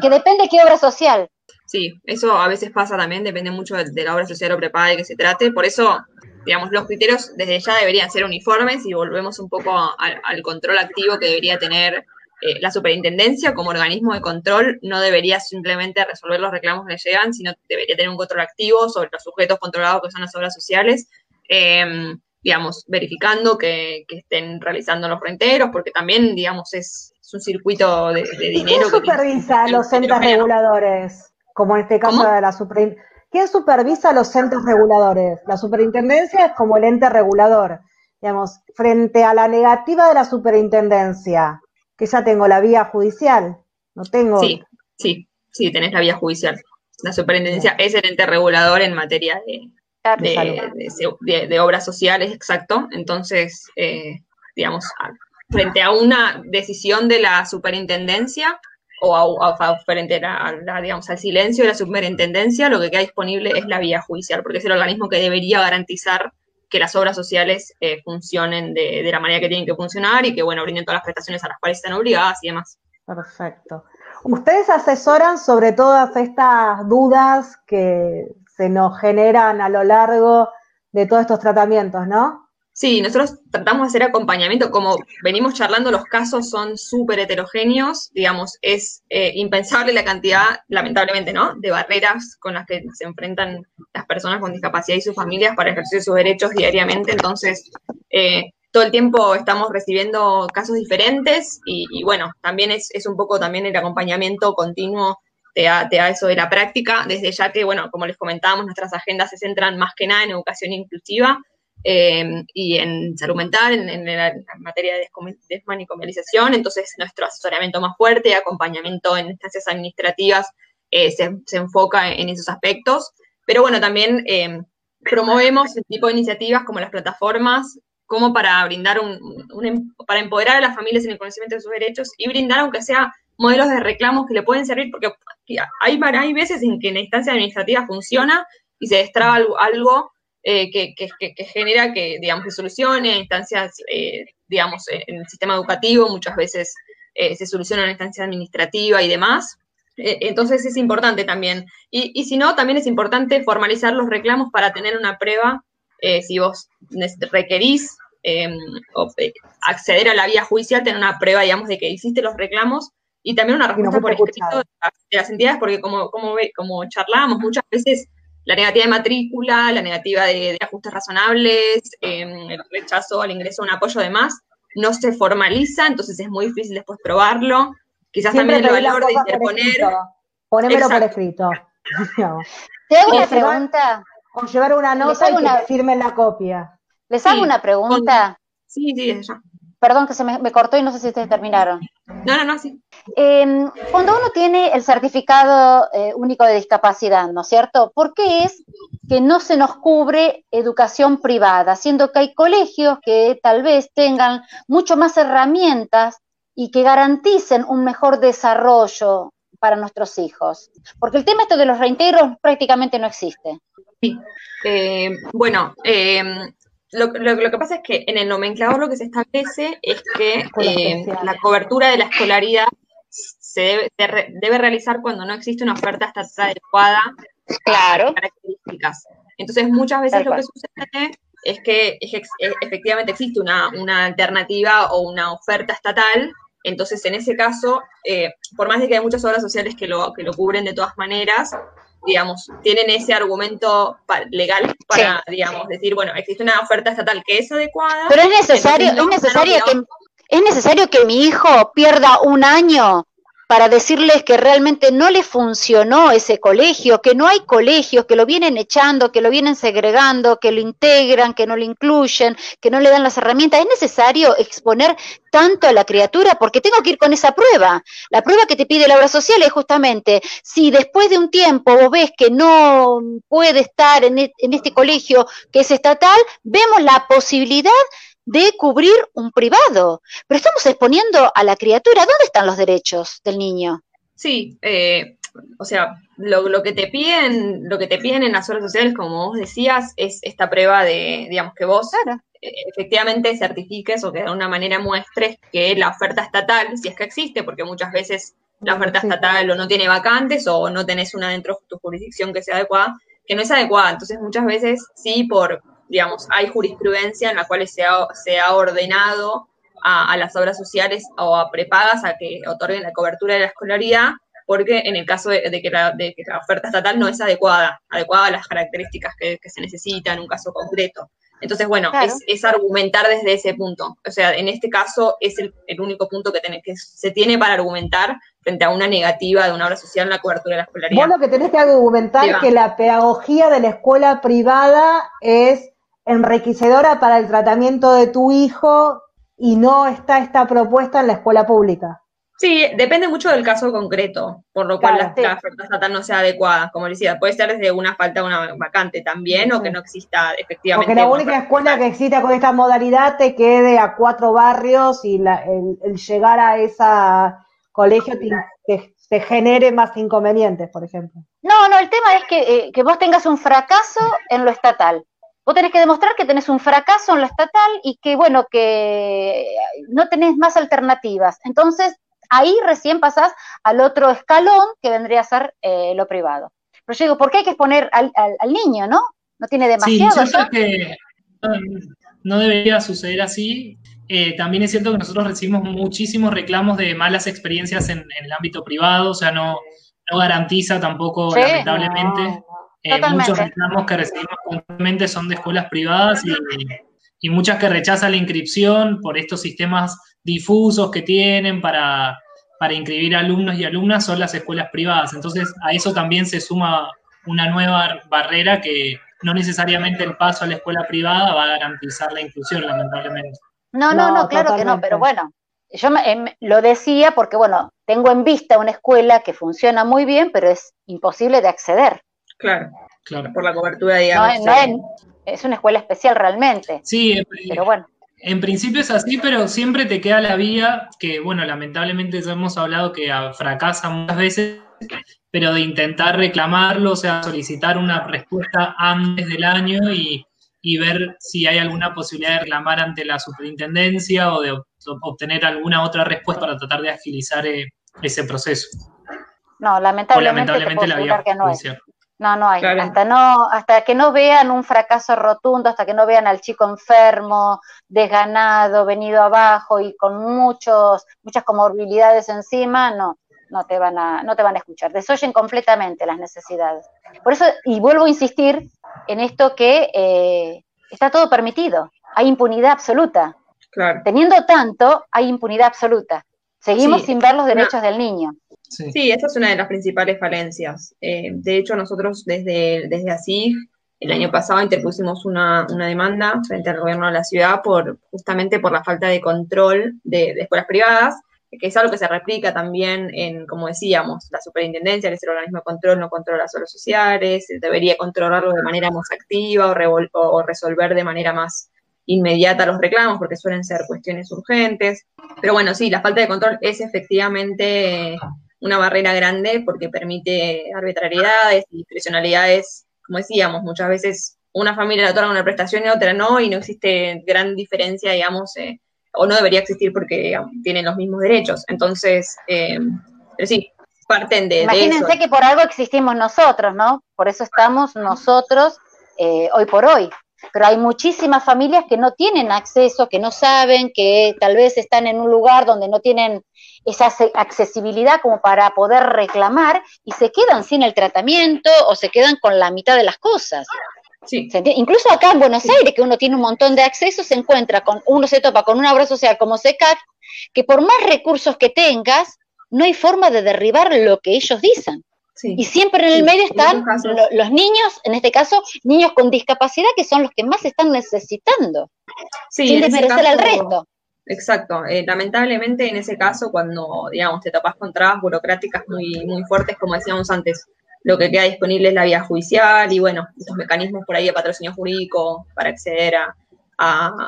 que depende de qué obra social. Sí, eso a veces pasa también, depende mucho de, la obra social o prepaga de que se trate. Por eso, digamos, los criterios desde ya deberían ser uniformes y volvemos un poco al control activo que debería tener eh, la superintendencia como organismo de control. No debería simplemente resolver los reclamos que llegan, sino debería tener un control activo sobre los sujetos controlados que son las obras sociales. Em, digamos, verificando que, que, estén realizando los fronteros, porque también, digamos, es, un circuito de, dinero. ¿Quién supervisa a los entes reguladores? Como en este caso de la superintendencia. ¿Quién supervisa los entes reguladores? La superintendencia es como el ente regulador. Digamos, frente a la negativa de la superintendencia, que ya tengo la vía judicial, no tengo. Sí, sí, sí, tenés la vía judicial. La superintendencia es el ente regulador en materia de, de, obras sociales, exacto. Entonces, eh, digamos, frente a una decisión de la superintendencia o frente a, digamos, al silencio de la superintendencia, lo que queda disponible es la vía judicial, porque es el organismo que debería garantizar que las obras sociales eh, funcionen de, la manera que tienen que funcionar y que, bueno, brinden todas las prestaciones a las cuales están obligadas y demás. Perfecto. Ustedes asesoran sobre todas estas dudas que se nos generan a lo largo de todos estos tratamientos, ¿no? Sí, nosotros tratamos de hacer acompañamiento, como venimos charlando, los casos son súper heterogéneos, digamos, es eh, impensable la cantidad, lamentablemente, ¿no?, de barreras con las que se enfrentan las personas con discapacidad y sus familias para ejercer sus derechos diariamente, entonces, eh, todo el tiempo estamos recibiendo casos diferentes y, bueno, también es, un poco también el acompañamiento continuo te da, eso de la práctica, desde ya que, bueno, como les comentábamos, nuestras agendas se centran más que nada en educación inclusiva, Em, y en salud mental, en, materia de desmanicomialización, entonces nuestro asesoramiento más fuerte, acompañamiento en instancias administrativas, eh, se, enfoca en, esos aspectos, pero bueno, también em, promovemos el tipo de iniciativas como las plataformas, como para brindar un, em, para empoderar a las familias en el conocimiento de sus derechos y brindar, aunque sea modelos de reclamos que le pueden servir, porque hay, hay veces en que la instancia administrativa funciona y se destraba algo eh, que, genera que, digamos, se solucione instancias, eh, digamos, en el sistema educativo, muchas veces eh, se soluciona en instancia administrativa y demás. entonces es importante también. Y, si no, también es importante formalizar los reclamos para tener una prueba, si vos requerís em, acceder a la vía judicial, tener una prueba, digamos, de que hiciste los reclamos y también una respuesta por escrito de las entidades, porque como, como, como charlábamos muchas veces, la negativa de matrícula, la negativa de, ajustes razonables, em, el rechazo al ingreso a un apoyo de más, no se formaliza, entonces es muy difícil después probarlo. Quizás también el valor de interponer. Ponémelo por escrito. Te hago una pregunta. O llevar una nota y que firmen la copia. Les hago una pregunta. Sí, sí, ya. Perdón que se me, cortó y no sé si ustedes terminaron. No, no, no, sí. Em, cuando uno tiene el certificado eh, único de discapacidad, ¿no es cierto? ¿Por qué es que no se nos cubre educación privada, siendo que hay colegios que tal vez tengan mucho más herramientas y que garanticen un mejor desarrollo para nuestros hijos? Porque el tema esto de los reintegros prácticamente no existe. Sí. Eh, bueno, em, lo, que pasa es que en el nomenclador lo que se establece es que eh, la cobertura de la escolaridad se debe, realizar cuando no existe una oferta estatal adecuada claro. a características. Entonces, muchas veces lo que sucede es que e, efectivamente existe una, alternativa o una oferta estatal. Entonces, en ese caso, eh, por más de que hay muchas obras sociales que lo, que lo cubren de todas maneras, digamos, tienen ese argumento legal para, digamos, decir, bueno, existe una oferta estatal que es adecuada. Pero es necesario, es necesario que, es necesario que mi hijo pierda un año para decirles que realmente no le funcionó ese colegio, que no hay colegios, que lo vienen echando, que lo vienen segregando, que lo integran, que no lo incluyen, que no le dan las herramientas. Es necesario exponer tanto a la criatura porque tengo que ir con esa prueba. La prueba que te pide la obra social es justamente si después de un tiempo vos ves que no puede estar en, e, en este colegio que es estatal, vemos la posibilidad de cubrir un privado. Pero estamos exponiendo a la criatura. ¿Dónde están los derechos del niño? Sí, eh, o sea, lo, que te piden, lo que te piden en las obras sociales, como vos decías, es esta prueba de, digamos, que vos eh, efectivamente certifiques o que de alguna manera muestres que la oferta estatal, si es que existe, porque muchas veces la oferta estatal o no tiene vacantes o no tenés una dentro de tu jurisdicción que sea adecuada, que no es adecuada. Entonces, muchas veces sí, por, digamos, hay jurisprudencia en la cual se ha, se ha ordenado a, las obras sociales o a prepagas a que otorguen la cobertura de la escolaridad, porque en el caso de, que, la, oferta estatal no es adecuada, adecuada a las características que, se necesitan en un caso concreto. Entonces, bueno, es, argumentar desde ese punto. O sea, en este caso es el, único punto que, que se tiene para argumentar frente a una negativa de una obra social en la cobertura de la escolaridad. Vos lo que tenés que argumentar es que la pedagogía de la escuela privada es enriquecedora para el tratamiento de tu hijo y no está esta propuesta en la escuela pública. Sí, depende mucho del caso concreto, por lo cual la, oferta estatal no sea adecuada. Como decía, puede ser desde una falta de una vacante también o que no exista efectivamente. Porque la única escuela que exista con esta modalidad te quede a cuatro barrios y el, llegar a ese colegio te, genere más inconvenientes, por ejemplo. No, no, el tema es que, eh, que vos tengas un fracaso en lo estatal Vos tenés que demostrar que tenés un fracaso en lo estatal y que, bueno, que no tenés más alternativas. Entonces, ahí recién pasás al otro escalón que vendría a ser eh, lo privado. Pero yo digo, ¿por qué hay que exponer al, niño, no? No tiene demasiado. Sí, que no debería suceder así. Eh, también es cierto que nosotros recibimos muchísimos reclamos de malas experiencias en, el ámbito privado, o sea, no, no garantiza tampoco, lamentablemente. Eh, muchos reclamos que recibimos constantemente son de escuelas privadas y, muchas que rechazan la inscripción por estos sistemas difusos que tienen para, para inscribir alumnos y alumnas son las escuelas privadas. Entonces, a eso también se suma una nueva barrera que no necesariamente el paso a la escuela privada va a garantizar la inclusión, lamentablemente. No, no, no, claro que no, pero bueno, yo em, lo decía porque, bueno, tengo en vista una escuela que funciona muy bien, pero es imposible de acceder. Claro, claro. Por la cobertura, digamos. es una escuela especial realmente. Sí, pero bueno. En principio es así, pero siempre te queda la vía que, bueno, lamentablemente ya hemos hablado que fracasa muchas veces, pero de intentar reclamarlo, o sea, solicitar una respuesta antes del año y, ver si hay alguna posibilidad de reclamar ante la superintendencia o de obtener alguna otra respuesta para tratar de agilizar eh, ese proceso. No, lamentablemente, la vía que no no, no hay. Hasta no, hasta que no vean un fracaso rotundo, hasta que no vean al chico enfermo, desganado, venido abajo y con muchos, muchas comorbilidades encima, no, no te van a, no te van a escuchar. Desoyen completamente las necesidades. Por eso, y vuelvo a insistir en esto que eh, está todo permitido. Hay impunidad absoluta. Teniendo tanto, hay impunidad absoluta. Seguimos sin ver los derechos del niño. Sí. esa es una de las principales falencias. Eh, de hecho, nosotros desde, desde ASIG el año pasado interpusimos una, demanda frente al gobierno de la ciudad por justamente por la falta de control de, escuelas privadas, que es algo que se replica también en, como decíamos, la superintendencia, que es el organismo de control, no controla solo sociales, debería controlarlo de manera más activa o, o resolver de manera más inmediata los reclamos, porque suelen ser cuestiones urgentes. Pero bueno, sí, la falta de control es efectivamente una barrera grande porque permite arbitrariedades y discrecionalidades como decíamos, muchas veces una familia le otorga una prestación y otra no, y no existe gran diferencia, digamos, eh, o no debería existir porque tienen los mismos derechos. Entonces, eh, pero sí, parten de, Imagínense que por algo existimos nosotros, ¿no? Por eso estamos nosotros eh, hoy por hoy. Pero hay muchísimas familias que no tienen acceso, que no saben, que tal vez están en un lugar donde no tienen esa accesibilidad como para poder reclamar y se quedan sin el tratamiento o se quedan con la mitad de las cosas. Incluso acá en Buenos Aires, que uno tiene un montón de acceso, se encuentra con, uno se topa con una obra social como SECAC, que por más recursos que tengas, no hay forma de derribar lo que ellos dicen. Y siempre en el medio están los niños, en este caso, niños con discapacidad, que son los que más están necesitando, sin desmerecer al resto. Exacto. Eh, lamentablemente en ese caso, cuando, digamos, te topas con trabas burocráticas muy, muy fuertes, como decíamos antes, lo que queda disponible es la vía judicial y, bueno, estos mecanismos por ahí de patrocinio jurídico para acceder a,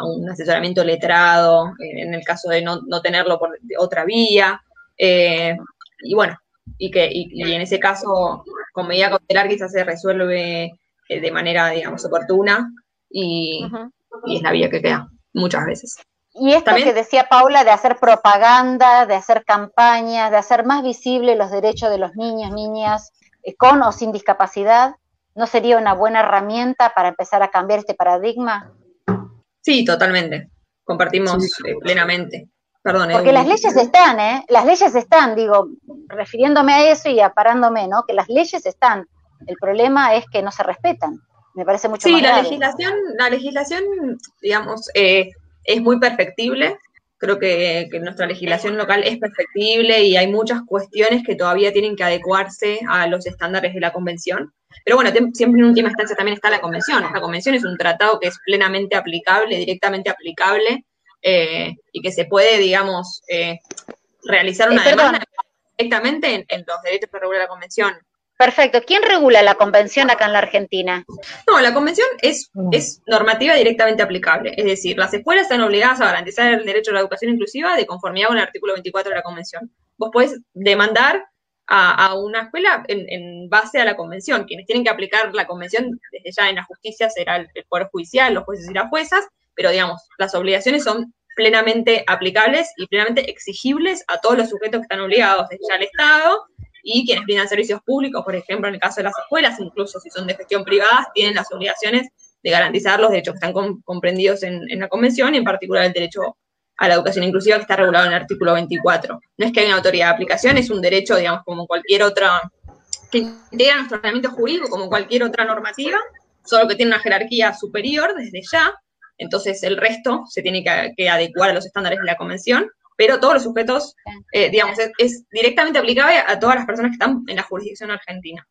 un asesoramiento letrado, eh, en el caso de no, tenerlo por otra vía. Eh, y bueno, y que y, en ese caso, con medida cautelar quizás se resuelve de manera, digamos, oportuna y, y es la vía que queda muchas veces. Y esto que decía Paula de hacer propaganda, de hacer campañas, de hacer más visibles los derechos de los niños, niñas, eh, con o sin discapacidad, ¿no sería una buena herramienta para empezar a cambiar este paradigma? Sí, totalmente. Compartimos eh, plenamente. Perdón. Porque las leyes están, ¿eh? Las leyes están, digo, refiriéndome a eso y aparándome, ¿no? Que las leyes están. El problema es que no se respetan. Me parece mucho sí, la legislación, la legislación, digamos, eh, es muy perfectible. Creo que, nuestra legislación local es perfectible y hay muchas cuestiones que todavía tienen que adecuarse a los estándares de la convención. Pero bueno, siempre en última instancia también está la convención. La convención es un tratado que es plenamente aplicable, directamente aplicable, eh, y que se puede, digamos, eh, realizar una eh, demanda directamente en, en, los derechos que regula la convención. Perfecto. ¿Quién regula la convención acá en la Argentina? No, la convención es, es normativa directamente aplicable. Es decir, las escuelas están obligadas a garantizar el derecho a la educación inclusiva de conformidad con el artículo 24 de la convención. Vos podés demandar a, una escuela en, base a la convención. Quienes tienen que aplicar la convención desde ya en la justicia será el, Poder Judicial, los jueces y las juezas, pero digamos, las obligaciones son plenamente aplicables y plenamente exigibles a todos los sujetos que están obligados, desde ya el Estado y quienes brindan servicios públicos, por ejemplo, en el caso de las escuelas, incluso si son de gestión privada, tienen las obligaciones de garantizar los derechos que están comprendidos en, la Convención y en particular el derecho a la educación inclusiva que está regulado en el artículo 24. No es que haya una autoridad de aplicación, es un derecho, digamos, como cualquier otra, que integra nuestro ordenamiento jurídico como cualquier otra normativa, solo que tiene una jerarquía superior desde ya, entonces el resto se tiene que adecuar a los estándares de la Convención pero todos los sujetos, eh, digamos, es, directamente aplicable a todas las personas que están en la jurisdicción argentina.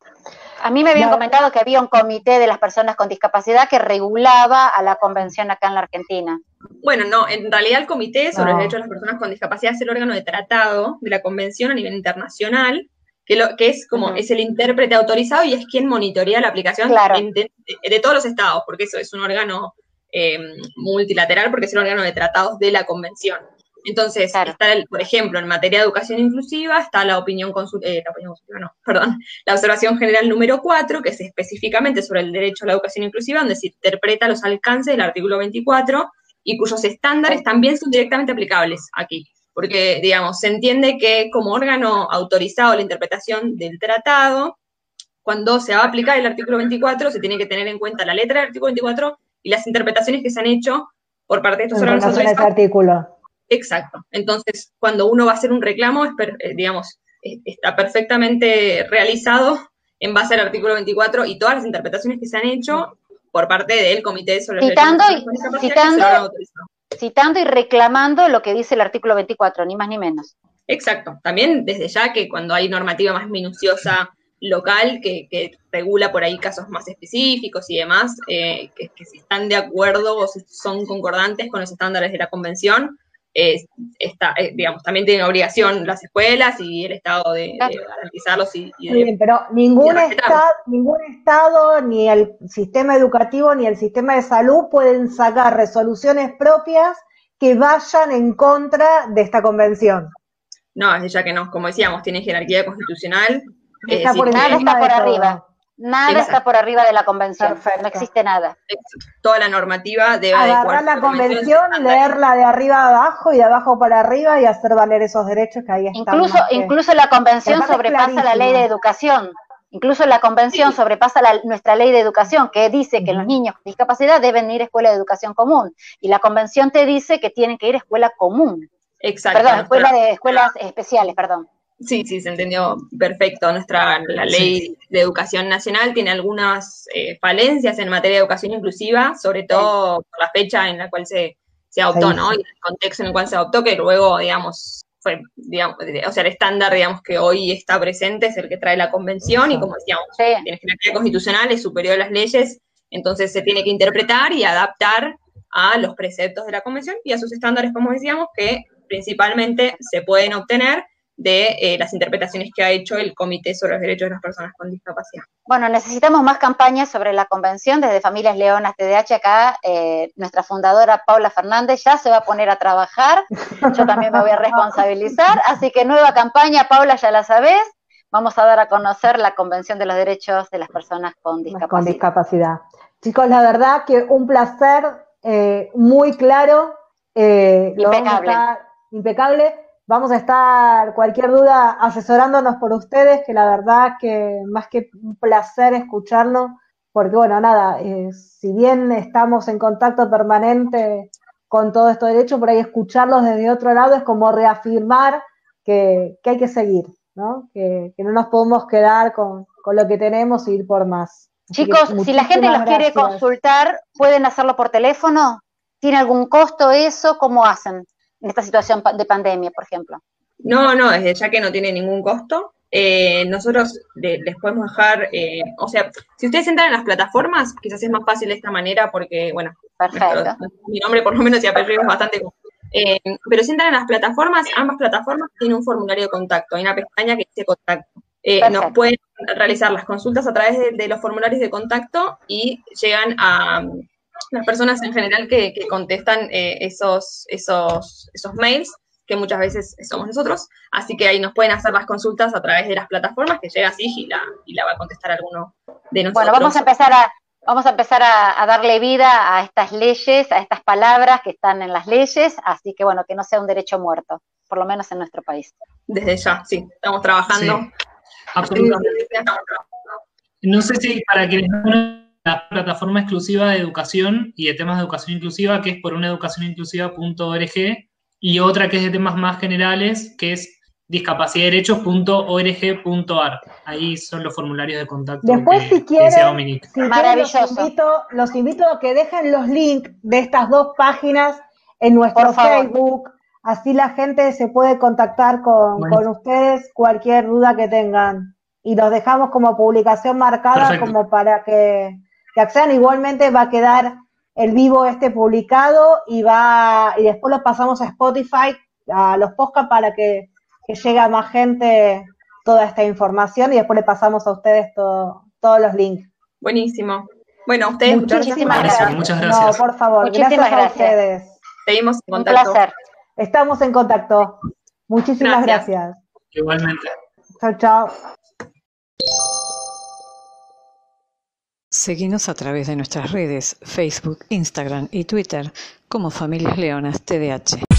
A mí me habían comentado que había un comité de las personas con discapacidad que regulaba a la convención acá en la Argentina. Bueno, no, en realidad el comité sobre los derechos de las personas con discapacidad es el órgano de tratado de la convención a nivel internacional, que, lo, que es como es el intérprete autorizado y es quien monitorea la aplicación de, todos los estados, porque eso es un órgano eh, multilateral, porque es el órgano de tratados de la convención. Entonces, está, por ejemplo, en materia de educación inclusiva está la opinión, eh, la opinión consultiva, no, perdón, la observación general número 4, que es específicamente sobre el derecho a la educación inclusiva, donde se interpreta los alcances del artículo 24 y cuyos estándares también son directamente aplicables aquí. Porque, digamos, se entiende que como órgano autorizado a la interpretación del tratado, cuando se va a aplicar el artículo 24, se tiene que tener en cuenta la letra del artículo 24 y las interpretaciones que se han hecho por parte de estos órganos autorizados. artículo. Exacto. Entonces, cuando uno va a hacer un reclamo, es, eh, digamos, está perfectamente realizado en base al artículo 24 y todas las interpretaciones que se han hecho por parte del Comité sobre citando y, citando, citando y reclamando lo que dice el artículo 24, ni más ni menos. Exacto. También desde ya que cuando hay normativa más minuciosa local que, regula por ahí casos más específicos y demás, eh, que, si están de acuerdo o si son concordantes con los estándares de la convención, está, eh, digamos, también tienen obligación las escuelas y el Estado de, garantizarlos. Y, bien, pero ningún, estado, ningún Estado, ni el sistema educativo, ni el sistema de salud pueden sacar resoluciones propias que vayan en contra de esta convención. No, es ya que no, como decíamos, tiene jerarquía constitucional, Está por nada está por arriba. Nada está por arriba de la convención. No existe nada. Toda la normativa debe agarrar la convención, leerla de arriba a abajo y de abajo para arriba y hacer valer esos derechos que ahí están. Incluso, incluso la convención sobrepasa la ley de educación. Incluso la convención sobrepasa nuestra ley de educación, que dice que los niños con discapacidad deben ir a escuela de educación común. Y la convención te dice que tienen que ir a escuela común. Exacto. Perdón, escuela de escuelas especiales, perdón. Sí, sí, se entendió perfecto. Nuestra la ley de educación nacional tiene algunas eh, falencias en materia de educación inclusiva, sobre todo por la fecha en la cual se, se adoptó, ¿no? Y el contexto en el cual se adoptó, que luego, digamos, fue, digamos, o sea, el estándar, digamos, que hoy está presente es el que trae la convención y como decíamos, tiene jerarquía constitucional, es superior a las leyes, entonces se tiene que interpretar y adaptar a los preceptos de la convención y a sus estándares, como decíamos, que principalmente se pueden obtener de eh, las interpretaciones que ha hecho el Comité sobre los Derechos de las Personas con Discapacidad. Bueno, necesitamos más campañas sobre la convención desde Familias Leonas TDH. Acá eh, nuestra fundadora Paula Fernández ya se va a poner a trabajar. Yo también me voy a responsabilizar. Así que nueva campaña, Paula, ya la sabés. Vamos a dar a conocer la Convención de los Derechos de las Personas con Discapacidad. Con discapacidad. Chicos, la verdad que un placer eh, muy claro. impecable. impecable Vamos a estar, cualquier duda, asesorándonos por ustedes, que la verdad que más que un placer escucharlo, porque bueno, nada, eh, si bien estamos en contacto permanente con todo esto derecho, por ahí escucharlos desde otro lado es como reafirmar que, hay que seguir, ¿no? Que, no nos podemos quedar con, lo que tenemos y ir por más. Chicos, si la gente los quiere consultar, ¿pueden hacerlo por teléfono? ¿Tiene algún costo eso? ¿Cómo hacen? En esta situación de pandemia, por ejemplo? No, no, desde ya que no tiene ningún costo. Eh, nosotros les podemos dejar, eh, o sea, si ustedes entran en las plataformas, quizás es más fácil de esta manera porque, bueno, mi nombre por lo menos y apellido es bastante eh, pero si entran en las plataformas, ambas plataformas tienen un formulario de contacto, hay una pestaña que dice contacto. nos pueden realizar las consultas a través de, los formularios de contacto y llegan a, las personas en general que, contestan eh, esos, esos, esos mails, que muchas veces somos nosotros, así que ahí nos pueden hacer las consultas a través de las plataformas, que llega así y la, y la va a contestar alguno de nosotros. Bueno, vamos a empezar a, vamos a empezar a, darle vida a estas leyes, a estas palabras que están en las leyes, así que bueno, que no sea un derecho muerto, por lo menos en nuestro país. Desde ya, sí, estamos trabajando. absolutamente. No sé si para quienes no la plataforma exclusiva de educación y de temas de educación inclusiva, que es por una educacioninclusiva.org, y otra que es de temas más generales, que es discapacidadderechos.org.ar. Ahí son los formularios de contacto. Después, si quieren, si los, invito, a que dejen los links de estas dos páginas en nuestro Facebook. Así la gente se puede contactar con, con ustedes cualquier duda que tengan. Y los dejamos como publicación marcada como para que que accedan. Igualmente va a quedar el vivo este publicado y va y después lo pasamos a Spotify, a los podcasts para que, llegue a más gente toda esta información y después le pasamos a ustedes todos los links. Buenísimo. Bueno, a ustedes muchísimas gracias. Muchas gracias. No, por favor, muchísimas gracias, a ustedes. Seguimos en contacto. Un placer. Estamos en contacto. Muchísimas gracias. Igualmente. Chao, chao. Seguinos a través de nuestras redes, Facebook, Instagram y Twitter como Familias Leonas TDH.